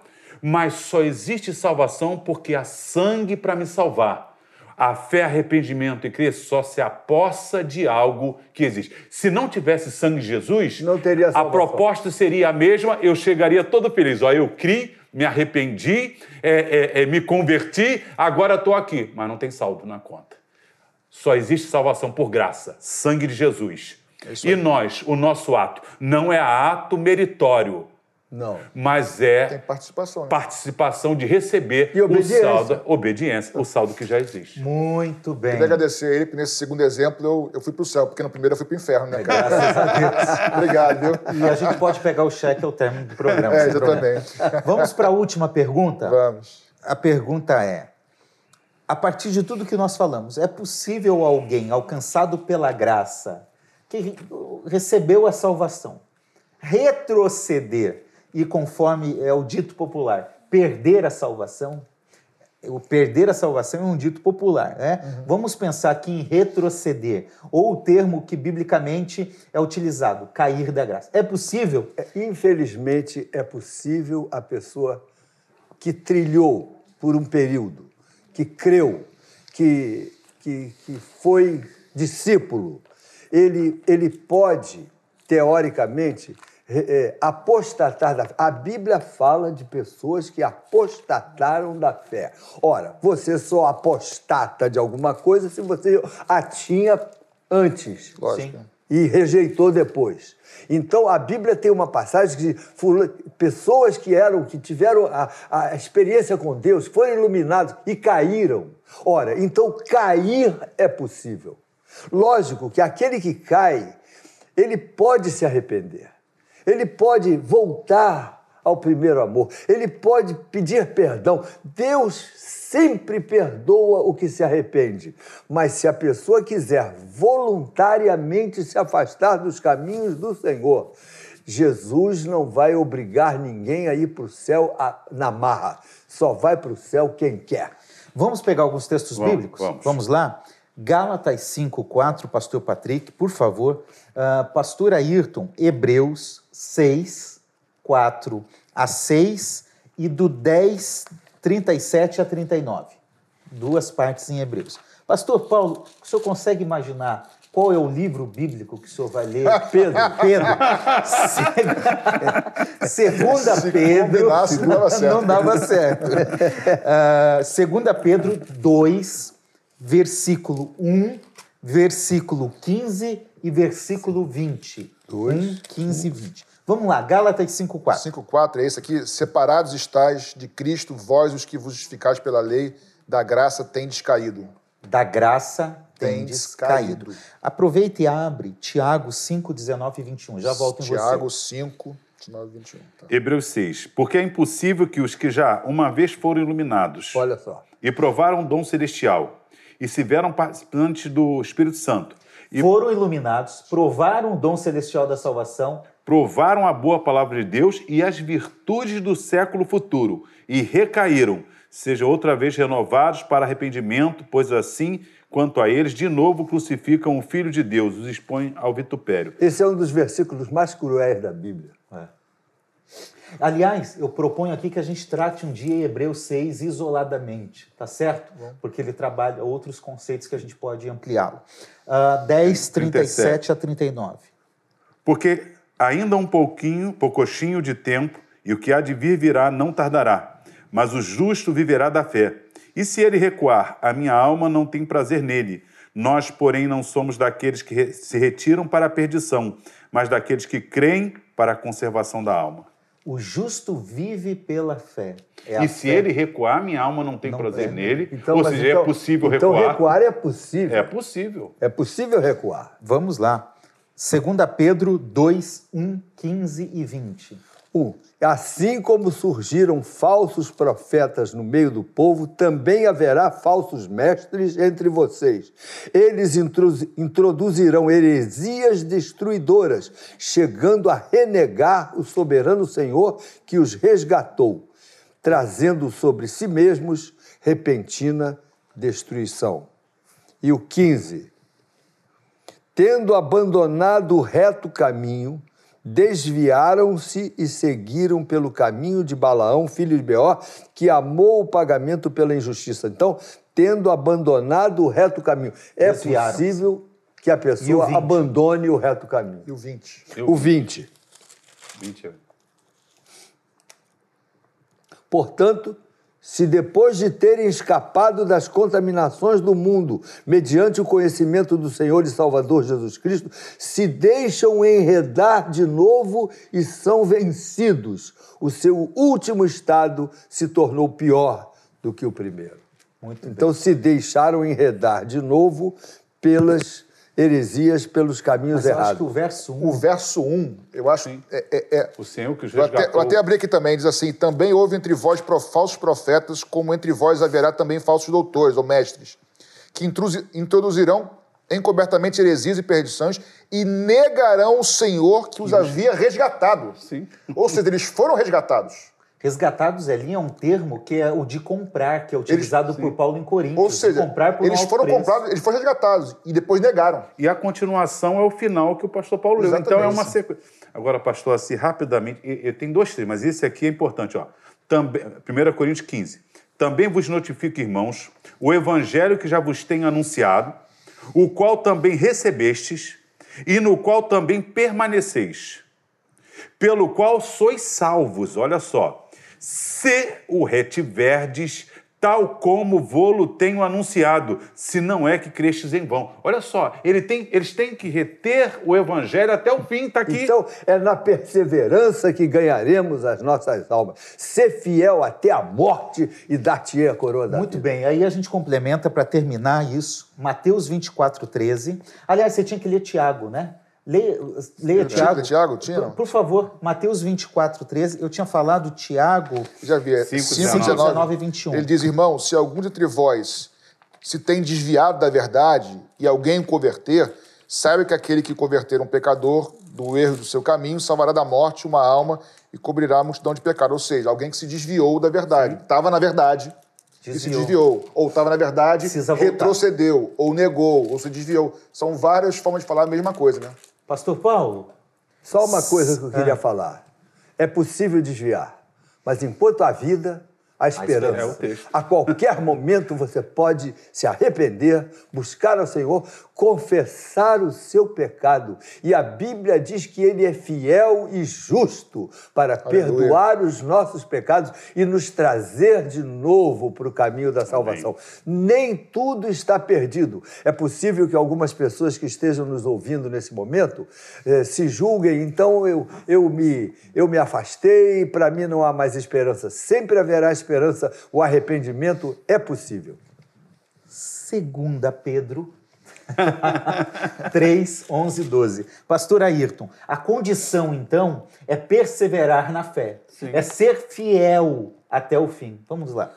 mas só existe salvação porque há sangue para me salvar. A fé, arrependimento e crer só se apossa de algo que existe. Se não tivesse sangue de Jesus, Não teria a salvação. proposta seria a mesma, eu chegaria todo feliz. Ó, eu criei, me arrependi, é, é, é, me converti, agora estou aqui. Mas não tem saldo na conta. Só existe salvação por graça, sangue de Jesus. e nós, o nosso ato, não é ato meritório, Não. mas é Tem participação. Né? participação de receber E obediência. o saldo, obediência, o saldo que já existe. Muito bem. Queria agradecer a ele, porque nesse segundo exemplo eu, eu fui pro céu, porque no primeiro eu fui pro inferno, né, cara? Graças a Deus. Obrigado, viu? E a gente pode pegar o cheque ao término do programa. É, sem problema. exatamente. Vamos para a última pergunta? Vamos. A pergunta é: a partir de tudo que nós falamos, é possível alguém alcançado pela graça, que recebeu a salvação, retroceder e, conforme é o dito popular, perder a salvação? O perder a salvação é um dito popular, né? Vamos pensar aqui em retroceder, ou o termo que biblicamente é utilizado, cair da graça. É possível? Infelizmente, é possível a pessoa que trilhou por um período, que creu, que, que, que foi discípulo, ele, ele pode, teoricamente, é, apostatar da fé. A Bíblia fala de pessoas que apostataram da fé. Ora, você só apostata de alguma coisa se você a tinha antes Lógico. Sim. e rejeitou depois. Então a Bíblia tem uma passagem que pessoas que eram que tiveram a, a experiência com Deus foram iluminados e caíram. Ora, então cair é possível. Lógico que aquele que cai, ele pode se arrepender. Ele pode voltar ao primeiro amor. Ele pode pedir perdão. Deus sempre perdoa o que se arrepende. Mas se a pessoa quiser voluntariamente se afastar dos caminhos do Senhor, Jesus não vai obrigar ninguém a ir para o céu na marra. Só vai para o céu quem quer. Vamos pegar alguns textos Vamos, bíblicos? vamos. lá? Gálatas 5,4, pastor Patrick, por favor. Ah, pastor Ayrton, Hebreus 6, 4 a 6 e do 10, 37 a 39. Duas partes em Hebreus. Pastor Paulo, o senhor consegue imaginar qual é o livro bíblico que o senhor vai ler? Pedro. Pedro. Se- Segunda Se Pedro. dava certo. Não dava certo. Ah, segunda Pedro 2, versículo 1, versículo 15 e versículo 20. 1, 15 e 20. Vamos lá, Gálatas 5,4. 5,4 é esse aqui. Separados estáis de Cristo, vós os que vos justificais pela lei, da graça tendes caído. Da graça tendes caído. caído. Aproveita e abre Tiago 5, 19 e 21. Já volto em Tiago você. 5, 19 e 21. Tá. Hebreus 6. Porque é impossível que os que já uma vez foram iluminados Olha só. e provaram o dom celestial e se veram participantes do Espírito Santo e Foram iluminados, provaram o dom celestial da salvação, provaram a boa palavra de Deus e as virtudes do século futuro e recaíram, sejam outra vez renovados para arrependimento, pois assim, quanto a eles, de novo crucificam o Filho de Deus, os expõem ao vitupério. Esse é um dos versículos mais cruéis da Bíblia. Aliás, eu proponho aqui que a gente trate um dia Hebreus 6 isoladamente, tá certo? Porque ele trabalha outros conceitos que a gente pode ampliá-lo. Uh, 10, 37 a 39. Porque ainda um pouquinho, poucochinho de tempo, e o que há de vir virá não tardará. Mas o justo viverá da fé. E se ele recuar, a minha alma não tem prazer nele. Nós, porém, não somos daqueles que se retiram para a perdição, mas daqueles que creem para a conservação da alma. O justo vive pela fé. É e se fé- ele recuar, minha alma não tem Não prazer tem. nele. Então, Ou seja, então- é possível então recuar. recuar é possível. É possível. É possível recuar. Vamos lá. 2 Pedro 2, 1, 15 e 20. Um, assim como surgiram falsos profetas no meio do povo, também haverá falsos mestres entre vocês. Eles introduzirão heresias destruidoras, chegando a renegar o soberano Senhor que os resgatou, trazendo sobre si mesmos repentina destruição. E o 15. Tendo abandonado o reto caminho, desviaram-se e seguiram pelo caminho de Balaão, filho de Beor, que amou o pagamento pela injustiça. Então, tendo abandonado o reto caminho. É Desviaram. possível que a E o pessoa 20? abandone o reto caminho. E o 20. Eu- O 20. 20 é- Portanto, se depois de terem escapado das contaminações do mundo, mediante o conhecimento do Senhor e Salvador Jesus Cristo, se deixam enredar de novo e são vencidos, o seu último estado se tornou pior do que o primeiro. Muito Então se deixaram enredar de novo pelas heresias, pelos caminhos Mas eu acho errados. que o verso 1 O verso 1, eu acho. É, é- é- O Senhor que os eu, até, resgatou. eu até abri aqui também, diz assim: também houve entre vós pro- falsos profetas, como entre vós haverá também falsos doutores ou mestres, que introduzirão encobertamente heresias e perdições e negarão o Senhor que os havia resgatado. Sim. Ou seja, eles foram resgatados. Resgatados ali é um termo que é o de comprar, que é utilizado por Paulo em Coríntios. Ou seja, comprar por eles foram preço. comprados, eles foram resgatados e depois negaram. E a continuação é o final que o pastor Paulo leu. Então é uma sequência. Agora, pastor, assim, rapidamente, e- e tem dois três, mas esse aqui é importante. Ó. Também, 1 Coríntios 15. Também vos notifico, irmãos, o evangelho que já vos tenho anunciado, o qual também recebestes e no qual também permaneceis, pelo qual sois salvos. Olha só. Se o retiverdes, tal como vô-lo tenho anunciado, se não é que crestes em vão. Olha só, ele tem, eles têm que reter o evangelho até o fim, está aqui. Então, é na perseverança que ganharemos as nossas almas. Ser fiel até a morte e dar-te a coroa da Muito vida. bem, aí a gente complementa para terminar isso, Mateus 24, 13. Aliás, você tinha que ler Tiago, né? Leia, leia Tiago. Tiago? Tinha, Por, por favor, Mateus 24, 13. Eu tinha falado Tiago Já vi, é 5, 5, 19 19, e 21. Ele diz, irmão, se algum dentre vós se tem desviado da verdade e alguém o converter, saiba que aquele que converter um pecador do erro do seu caminho salvará da morte uma alma e cobrirá a multidão de pecado. Ou seja, alguém que se desviou da verdade. Estava na verdade e se Desviou. desviou. Ou estava na verdade, retrocedeu, ou negou, ou se desviou. São várias formas de falar a mesma coisa, né? Pastor Paulo, Só uma coisa que eu Ah. queria falar. É possível desviar, mas enquanto há vida, há esperança. É o texto. A qualquer momento você pode se arrepender, buscar ao Senhor, confessar o seu pecado. E a Bíblia diz que Ele é fiel e justo para perdoar os nossos pecados e nos trazer de novo para o caminho da salvação. Nem tudo está perdido. É possível que algumas pessoas que estejam nos ouvindo nesse momento eh, se julguem, então eu, eu, me, eu me afastei, para mim não há mais esperança. Sempre haverá esperança, o arrependimento é possível. segunda Pedro 3, 11 e 12. Pastor Ayrton, a condição, então, é perseverar na fé. É ser fiel até o fim. Vamos lá.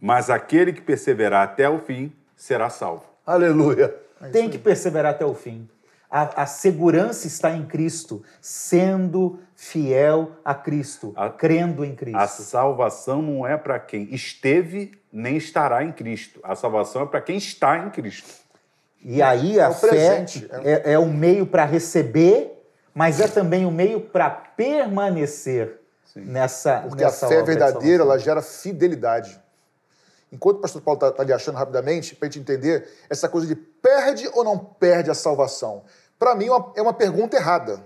Mas aquele que perseverar até o fim será salvo. Aleluia. Tem que perseverar até o fim. A, a segurança está em Cristo, sendo fiel a Cristo, A- crendo em A Cristo. salvação não é para quem esteve nem estará em Cristo. A salvação é para quem está em Cristo. E aí a o fé presente, é, é o meio para receber, mas é também o meio para permanecer nessa Porque a nessa fé obra de verdadeira, ela gera fidelidade. Enquanto o pastor Paulo está ali achando rapidamente, para a gente entender, essa coisa de perde ou não perde a salvação, para mim é uma, é uma pergunta errada.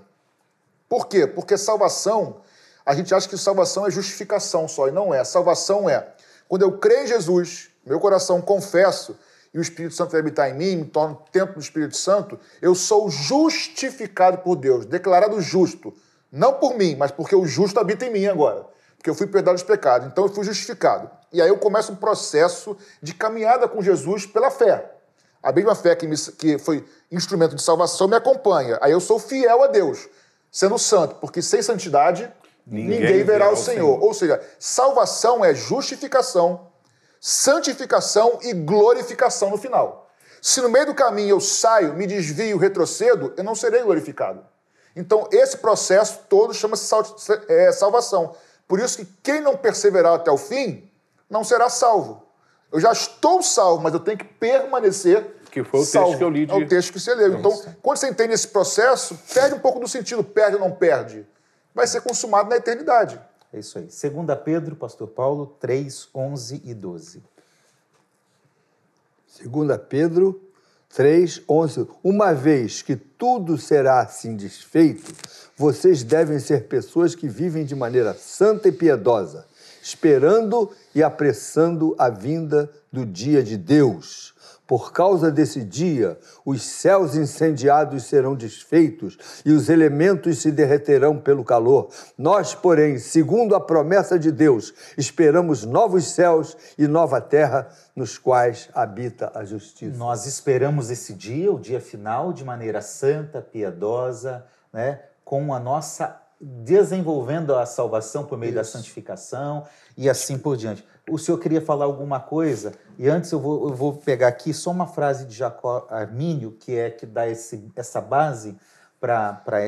Por quê? Porque salvação, a gente acha que salvação é justificação só, e não é. Salvação é quando eu creio em Jesus, meu coração confesso, e o Espírito Santo vai habitar em mim, me torno templo do Espírito Santo, eu sou justificado por Deus, declarado justo. Não por mim, mas porque o justo habita em mim agora. Porque eu fui perdoado dos pecados. Então eu fui justificado. E aí eu começo um processo de caminhada com Jesus pela fé. A mesma fé que, me- que foi instrumento de salvação me acompanha. Aí eu sou fiel a Deus, sendo santo, porque sem santidade Ninguém ninguém, verá o Senhor. Senhor. Ou seja, salvação é justificação, santificação e glorificação no final. Se no meio do caminho eu saio, me desvio, retrocedo, eu não serei glorificado. Então, esse processo todo chama-se é, salvação. Por isso que quem não perseverar até o fim, não será salvo. Eu já estou salvo, mas eu tenho que permanecer Que foi o texto salvo. que eu li de- É o texto que você leu. Então, quando você entende esse processo, perde um pouco do sentido, perde ou não perde. Vai ser consumado na eternidade. É isso aí. Segunda Pedro, Pastor Paulo, 3, 11 e 12. Segunda Pedro 3, 11. Uma vez que tudo será assim desfeito, vocês devem ser pessoas que vivem de maneira santa e piedosa, esperando e apressando a vinda do dia de Deus por causa desse dia, os céus incendiados serão desfeitos e os elementos se derreterão pelo calor. Nós, porém, segundo a promessa de Deus, esperamos novos céus e nova terra nos quais habita a justiça. Nós esperamos esse dia, o dia final, de maneira santa, piedosa, né, com a nossa desenvolvendo a salvação por meio Isso. da santificação e assim por diante. O senhor queria falar alguma coisa? E antes eu vou, eu vou pegar aqui só uma frase de Jacó Armínio, que é que dá esse, essa base para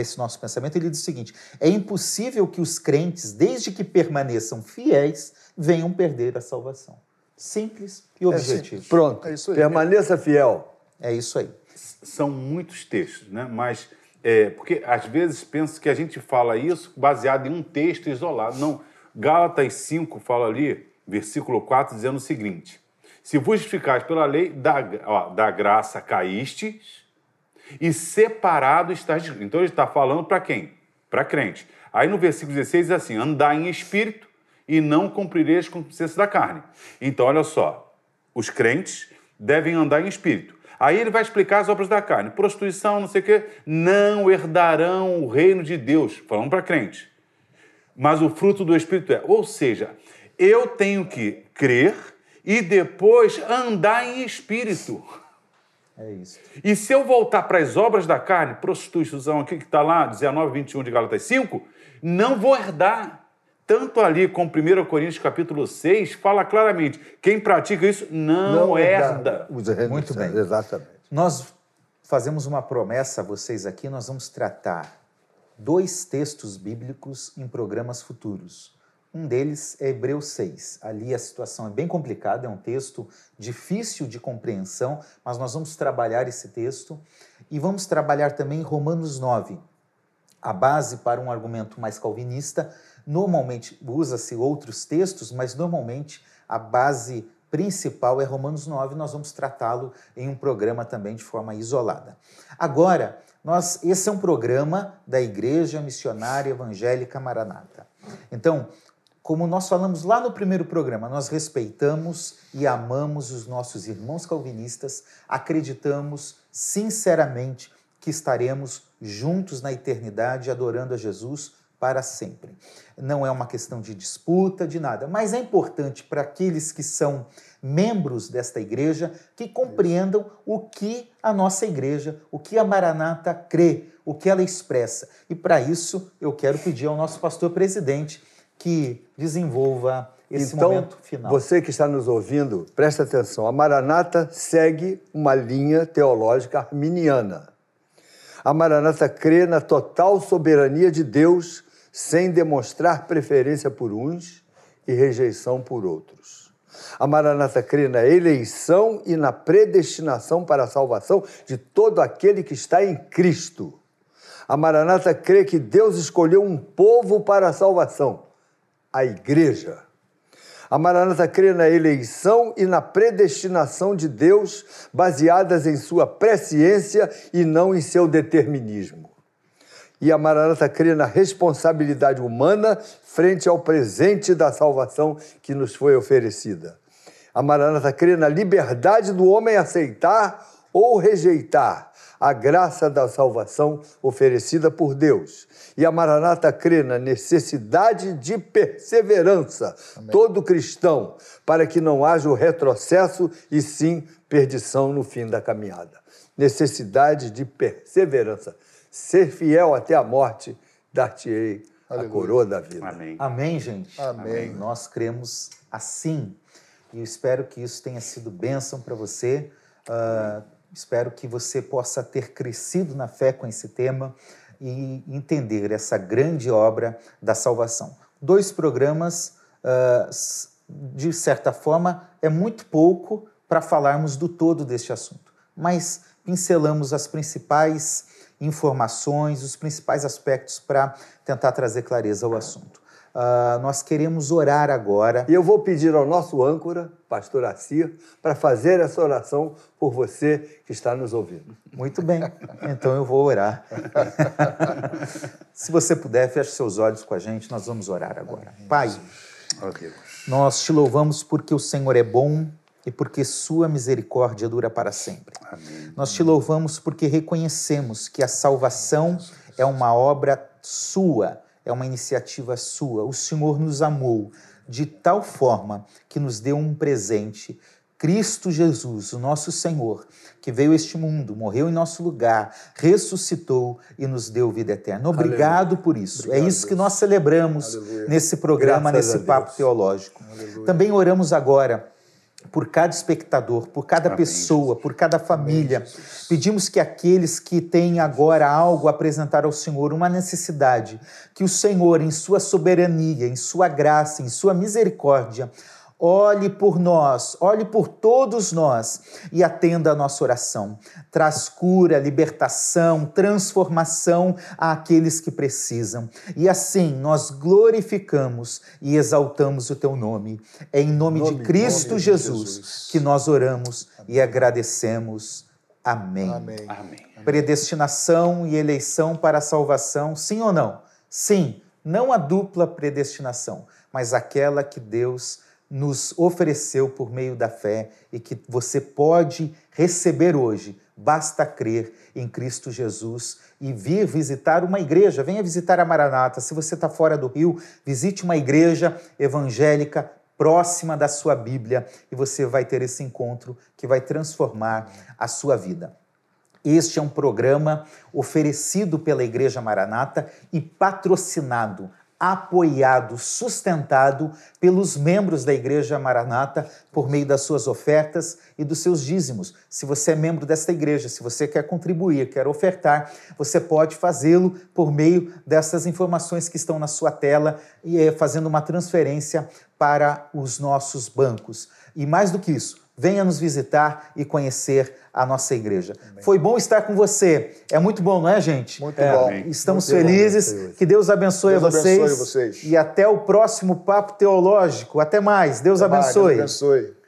esse nosso pensamento. Ele diz o seguinte: é impossível que os crentes, desde que permaneçam fiéis, venham perder a salvação. Simples e é objetivo. É Pronto. É isso aí. Permaneça fiel. É isso aí. São muitos textos, né? Mas é, porque às vezes penso que a gente fala isso baseado em um texto isolado. Não. Gálatas 5 fala ali, versículo 4, dizendo o seguinte: Se vos justificais pela lei, da, ó, da graça caístes e separado estás. Então ele está falando para quem? Para crente. Aí no versículo 16 diz assim: andar em espírito e não cumprireis com o da carne. Então olha só, os crentes devem andar em espírito. Aí ele vai explicar as obras da carne. Prostituição, não sei o quê, não herdarão o reino de Deus. Falando para crente. Mas o fruto do Espírito é. Ou seja, eu tenho que crer e depois andar em espírito. É isso. E se eu voltar para as obras da carne, prostituição aqui que está lá, 19, 21 de Gálatas 5, não vou herdar. Tanto ali como 1 Coríntios capítulo 6, fala claramente, quem pratica isso não, não herda. herda. Muito bem. Exatamente. Nós fazemos uma promessa a vocês aqui, nós vamos tratar dois textos bíblicos em programas futuros. Um deles é Hebreus 6. Ali a situação é bem complicada, é um texto difícil de compreensão, mas nós vamos trabalhar esse texto e vamos trabalhar também Romanos 9. A base para um argumento mais calvinista, normalmente usa-se outros textos, mas normalmente a base principal é Romanos 9, nós vamos tratá-lo em um programa também de forma isolada. Agora, nós, esse é um programa da Igreja Missionária Evangélica Maranata. Então, como nós falamos lá no primeiro programa, nós respeitamos e amamos os nossos irmãos calvinistas, acreditamos sinceramente que estaremos juntos na eternidade adorando a Jesus para sempre. Não é uma questão de disputa, de nada, mas é importante para aqueles que são membros desta igreja que compreendam o que a nossa igreja, o que a Maranata crê, o que ela expressa. E para isso eu quero pedir ao nosso pastor presidente que desenvolva esse então, momento final. Você que está nos ouvindo, presta atenção. A Maranata segue uma linha teológica arminiana. A Maranata crê na total soberania de Deus sem demonstrar preferência por uns e rejeição por outros. A Maranata crê na eleição e na predestinação para a salvação de todo aquele que está em Cristo. A Maranata crê que Deus escolheu um povo para a salvação, a igreja. A Maranata crê na eleição e na predestinação de Deus, baseadas em sua presciência e não em seu determinismo. E a Maranata crê na responsabilidade humana frente ao presente da salvação que nos foi oferecida. A Maranata crê na liberdade do homem aceitar ou rejeitar a graça da salvação oferecida por Deus. E a Maranata crê na necessidade de perseverança, Amém. todo cristão, para que não haja o retrocesso e sim perdição no fim da caminhada. Necessidade de perseverança. Ser fiel até a morte, dar-te-ei a coroa da vida. Amém. Amém, gente. Amém. Nós cremos assim. E eu espero que isso tenha sido bênção para você. Uh, espero que você possa ter crescido na fé com esse tema e entender essa grande obra da salvação. Dois programas, uh, de certa forma, é muito pouco para falarmos do todo deste assunto, mas pincelamos as principais informações, os principais aspectos para tentar trazer clareza ao assunto. ah, nós queremos orar agora. E eu vou pedir ao nosso âncora, pastor Assir, para fazer essa oração por você que está nos ouvindo. Muito bem, então eu vou orar. Se você puder, feche seus olhos com a gente, nós vamos orar agora. Pai, nós te louvamos porque o Senhor é bom e porque sua misericórdia dura para sempre. Amém. Nós te louvamos porque reconhecemos que a salvação é uma obra sua, é uma iniciativa sua. O Senhor nos amou de tal forma que nos deu um presente. Cristo Jesus, o nosso Senhor, que veio a este mundo, morreu em nosso lugar, ressuscitou e nos deu vida eterna. Obrigado por isso. é isso que nós celebramos nesse programa, Graças nesse papo teológico. Também oramos agora por cada espectador, por cada Amém, pessoa, por cada família. Pedimos que aqueles que têm agora algo a apresentar ao Senhor, uma necessidade, que o Senhor, em sua soberania, em sua graça, em sua misericórdia, olhe por nós, olhe por todos nós e atenda a nossa oração. Traz cura, libertação, transformação àqueles que precisam. E assim nós glorificamos e exaltamos o teu nome. É em nome, Nome- de Cristo nome de Jesus, Jesus. que nós oramos e agradecemos. Amém. Amém. Amém. Predestinação e eleição para a salvação, sim ou não? Sim, não a dupla predestinação, mas aquela que Deus nos ofereceu por meio da fé e que você pode receber hoje. Basta crer em Cristo Jesus e vir visitar uma igreja. Venha visitar a Maranata. Se você está fora do Rio, visite uma igreja evangélica próxima da sua Bíblia e você vai ter esse encontro que vai transformar a sua vida. Este é um programa oferecido pela Igreja Maranata e patrocinado, apoiado, sustentado pelos membros da Igreja Maranata por meio das suas ofertas e dos seus dízimos. Se você é membro desta igreja, se você quer contribuir, quer ofertar, você pode fazê-lo por meio dessas informações que estão na sua tela e eh, fazendo uma transferência para os nossos bancos. E mais do que isso, venha nos visitar e conhecer a nossa igreja. Foi bom estar com você. É muito bom, não é, gente? Muito É, bom. Estamos Muito bom, felizes. Senhor. Que Deus abençoe, Deus vocês. abençoe vocês. E até o próximo Papo Teológico. Até mais. Deus Até mais, abençoe. Deus abençoe.